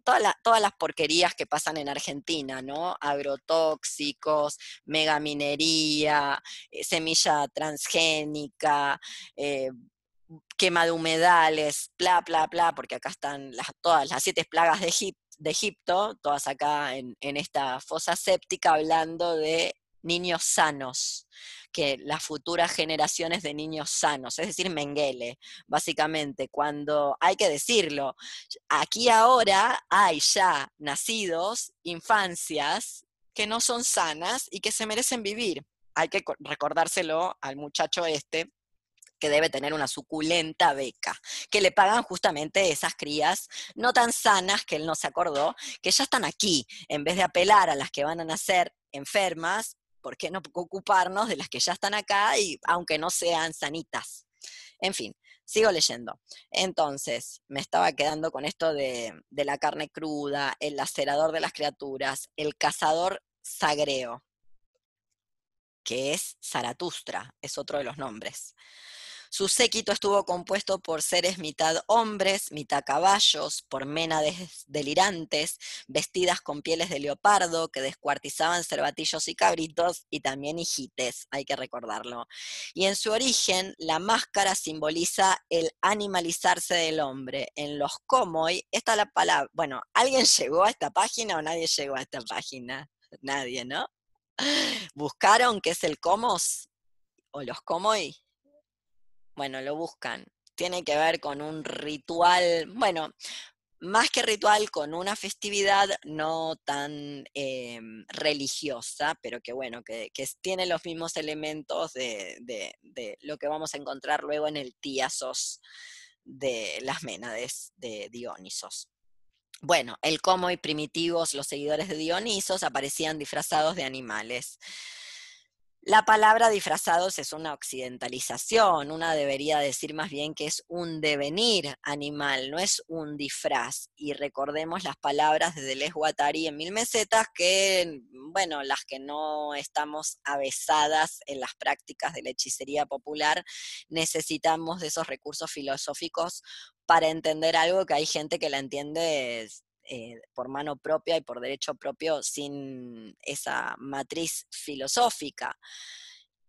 todas, todas las porquerías que pasan en Argentina, ¿no? Agrotóxicos, megaminería, eh, semilla transgénica, eh, quema de humedales, bla, bla, bla, porque acá están las, todas las siete plagas de, Egipto, todas acá en, en esta fosa séptica, hablando de niños sanos, que las futuras generaciones de niños sanos, es decir, Mengele, básicamente, cuando hay que decirlo, aquí ahora hay ya nacidos, infancias que no son sanas y que se merecen vivir. Hay que recordárselo al muchacho este que debe tener una suculenta beca, que le pagan justamente esas crías no tan sanas que él no se acordó, que ya están aquí, en vez de apelar a las que van a nacer enfermas, ¿por qué no ocuparnos de las que ya están acá y aunque no sean sanitas? En fin, sigo leyendo. Entonces, me estaba quedando con esto de, de la carne cruda, el lacerador de las criaturas, el cazador sagreo, que es Zaratustra, es otro de los nombres. Su séquito estuvo compuesto por seres mitad hombres, mitad caballos, por ménades delirantes, vestidas con pieles de leopardo, que descuartizaban cervatillos y cabritos, y también hijites, hay que recordarlo. Y en su origen, la máscara simboliza el animalizarse del hombre. En los comoy, esta es la palabra, bueno, ¿alguien llegó a esta página o nadie llegó a esta página? Nadie, ¿no? ¿Buscaron qué es el comos? ¿O los comoy? Bueno, lo buscan. Tiene que ver con un ritual, bueno, más que ritual, con una festividad no tan em, religiosa, pero que bueno, que, tiene los mismos elementos de lo que vamos a encontrar luego en el Tíasos de las Ménades de Dionisos. Bueno, el Como y primitivos, los seguidores de Dionisos, aparecían disfrazados de animales. La palabra disfrazados es una occidentalización, una debería decir más bien que es un devenir animal, no es un disfraz. Y recordemos las palabras de Deleuze Guattari en Mil Mesetas, que, bueno, las que no estamos avesadas en las prácticas de la hechicería popular, necesitamos de esos recursos filosóficos para entender algo que hay gente que la entiende eh, por mano propia y por derecho propio sin esa matriz filosófica.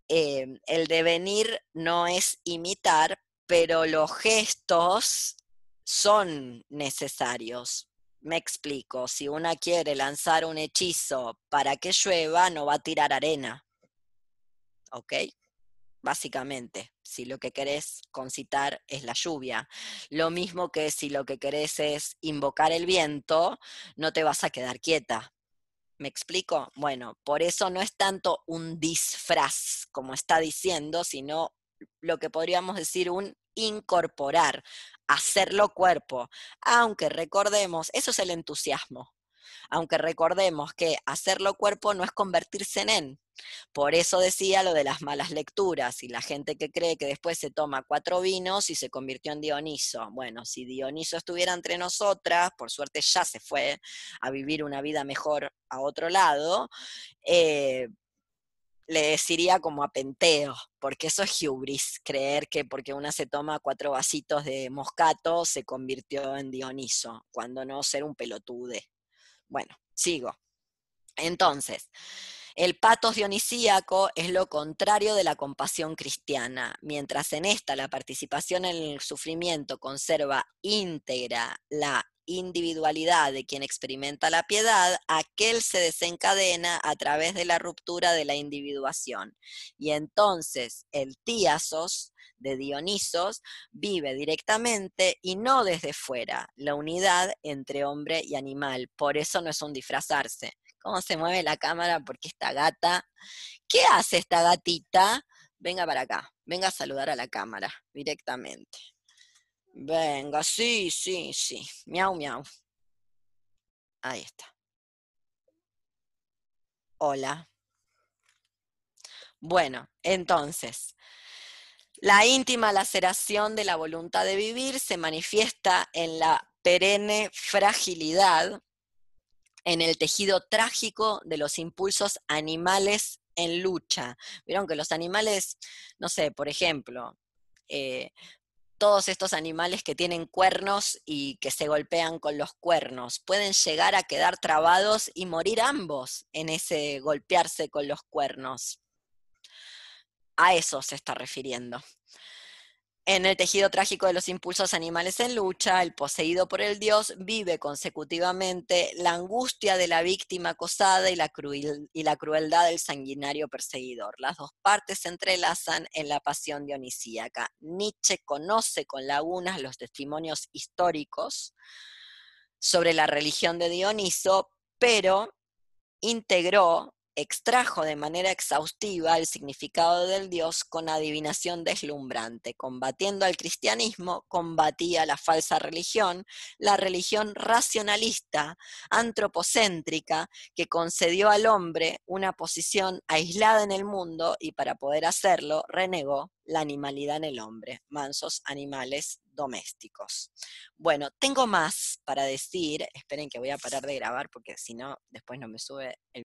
Eh, el devenir no es imitar, pero los gestos son necesarios. Me explico, si una quiere lanzar un hechizo para que llueva, no va a tirar arena. ¿Ok? Básicamente, si lo que querés concitar es la lluvia. Lo mismo que si lo que querés es invocar el viento, no te vas a quedar quieta. ¿Me explico? Bueno, por eso no es tanto un disfraz, como está diciendo, sino lo que podríamos decir un incorporar, hacerlo cuerpo. Aunque recordemos, eso es el entusiasmo. Aunque recordemos que hacerlo cuerpo no es convertirse en en. Por eso decía lo de las malas lecturas y la gente que cree que después se toma cuatro vinos y se convirtió en Dioniso. Bueno, si Dioniso estuviera entre nosotras, por suerte ya se fue a vivir una vida mejor a otro lado, eh, le deciría como a Penteo, porque eso es hubris, creer que porque una se toma cuatro vasitos de moscato se convirtió en Dioniso, cuando no ser un pelotude. Bueno, sigo. Entonces, el patos dionisíaco es lo contrario de la compasión cristiana. Mientras en esta la participación en el sufrimiento conserva íntegra la individualidad de quien experimenta la piedad, aquel se desencadena a través de la ruptura de la individuación. Y entonces el tíasos de Dionisos vive directamente y no desde fuera la unidad entre hombre y animal. Por eso no es un disfrazarse. ¿Cómo se mueve la cámara? Porque esta gata, ¿qué hace esta gatita? Venga para acá, venga a saludar a la cámara directamente. Venga, sí, sí, sí. Miau, miau. Ahí está. Hola. Bueno, entonces, la íntima laceración de la voluntad de vivir se manifiesta en la perenne fragilidad, en el tejido trágico de los impulsos animales en lucha. Vieron que los animales, no sé, por ejemplo, eh, todos estos animales que tienen cuernos y que se golpean con los cuernos, pueden llegar a quedar trabados y morir ambos en ese golpearse con los cuernos. A eso se está refiriendo. En el tejido trágico de los impulsos animales en lucha, el poseído por el dios vive consecutivamente la angustia de la víctima acosada y la, y la crueldad del sanguinario perseguidor. Las dos partes se entrelazan en la pasión dionisíaca. Nietzsche conoce con lagunas los testimonios históricos sobre la religión de Dioniso, pero integró extrajo de manera exhaustiva el significado del Dios con adivinación deslumbrante. Combatiendo al cristianismo, combatía la falsa religión, la religión racionalista, antropocéntrica, que concedió al hombre una posición aislada en el mundo y para poder hacerlo renegó la animalidad en el hombre, mansos animales domésticos. Bueno, tengo más para decir, esperen que voy a parar de grabar porque si no, después no me sube el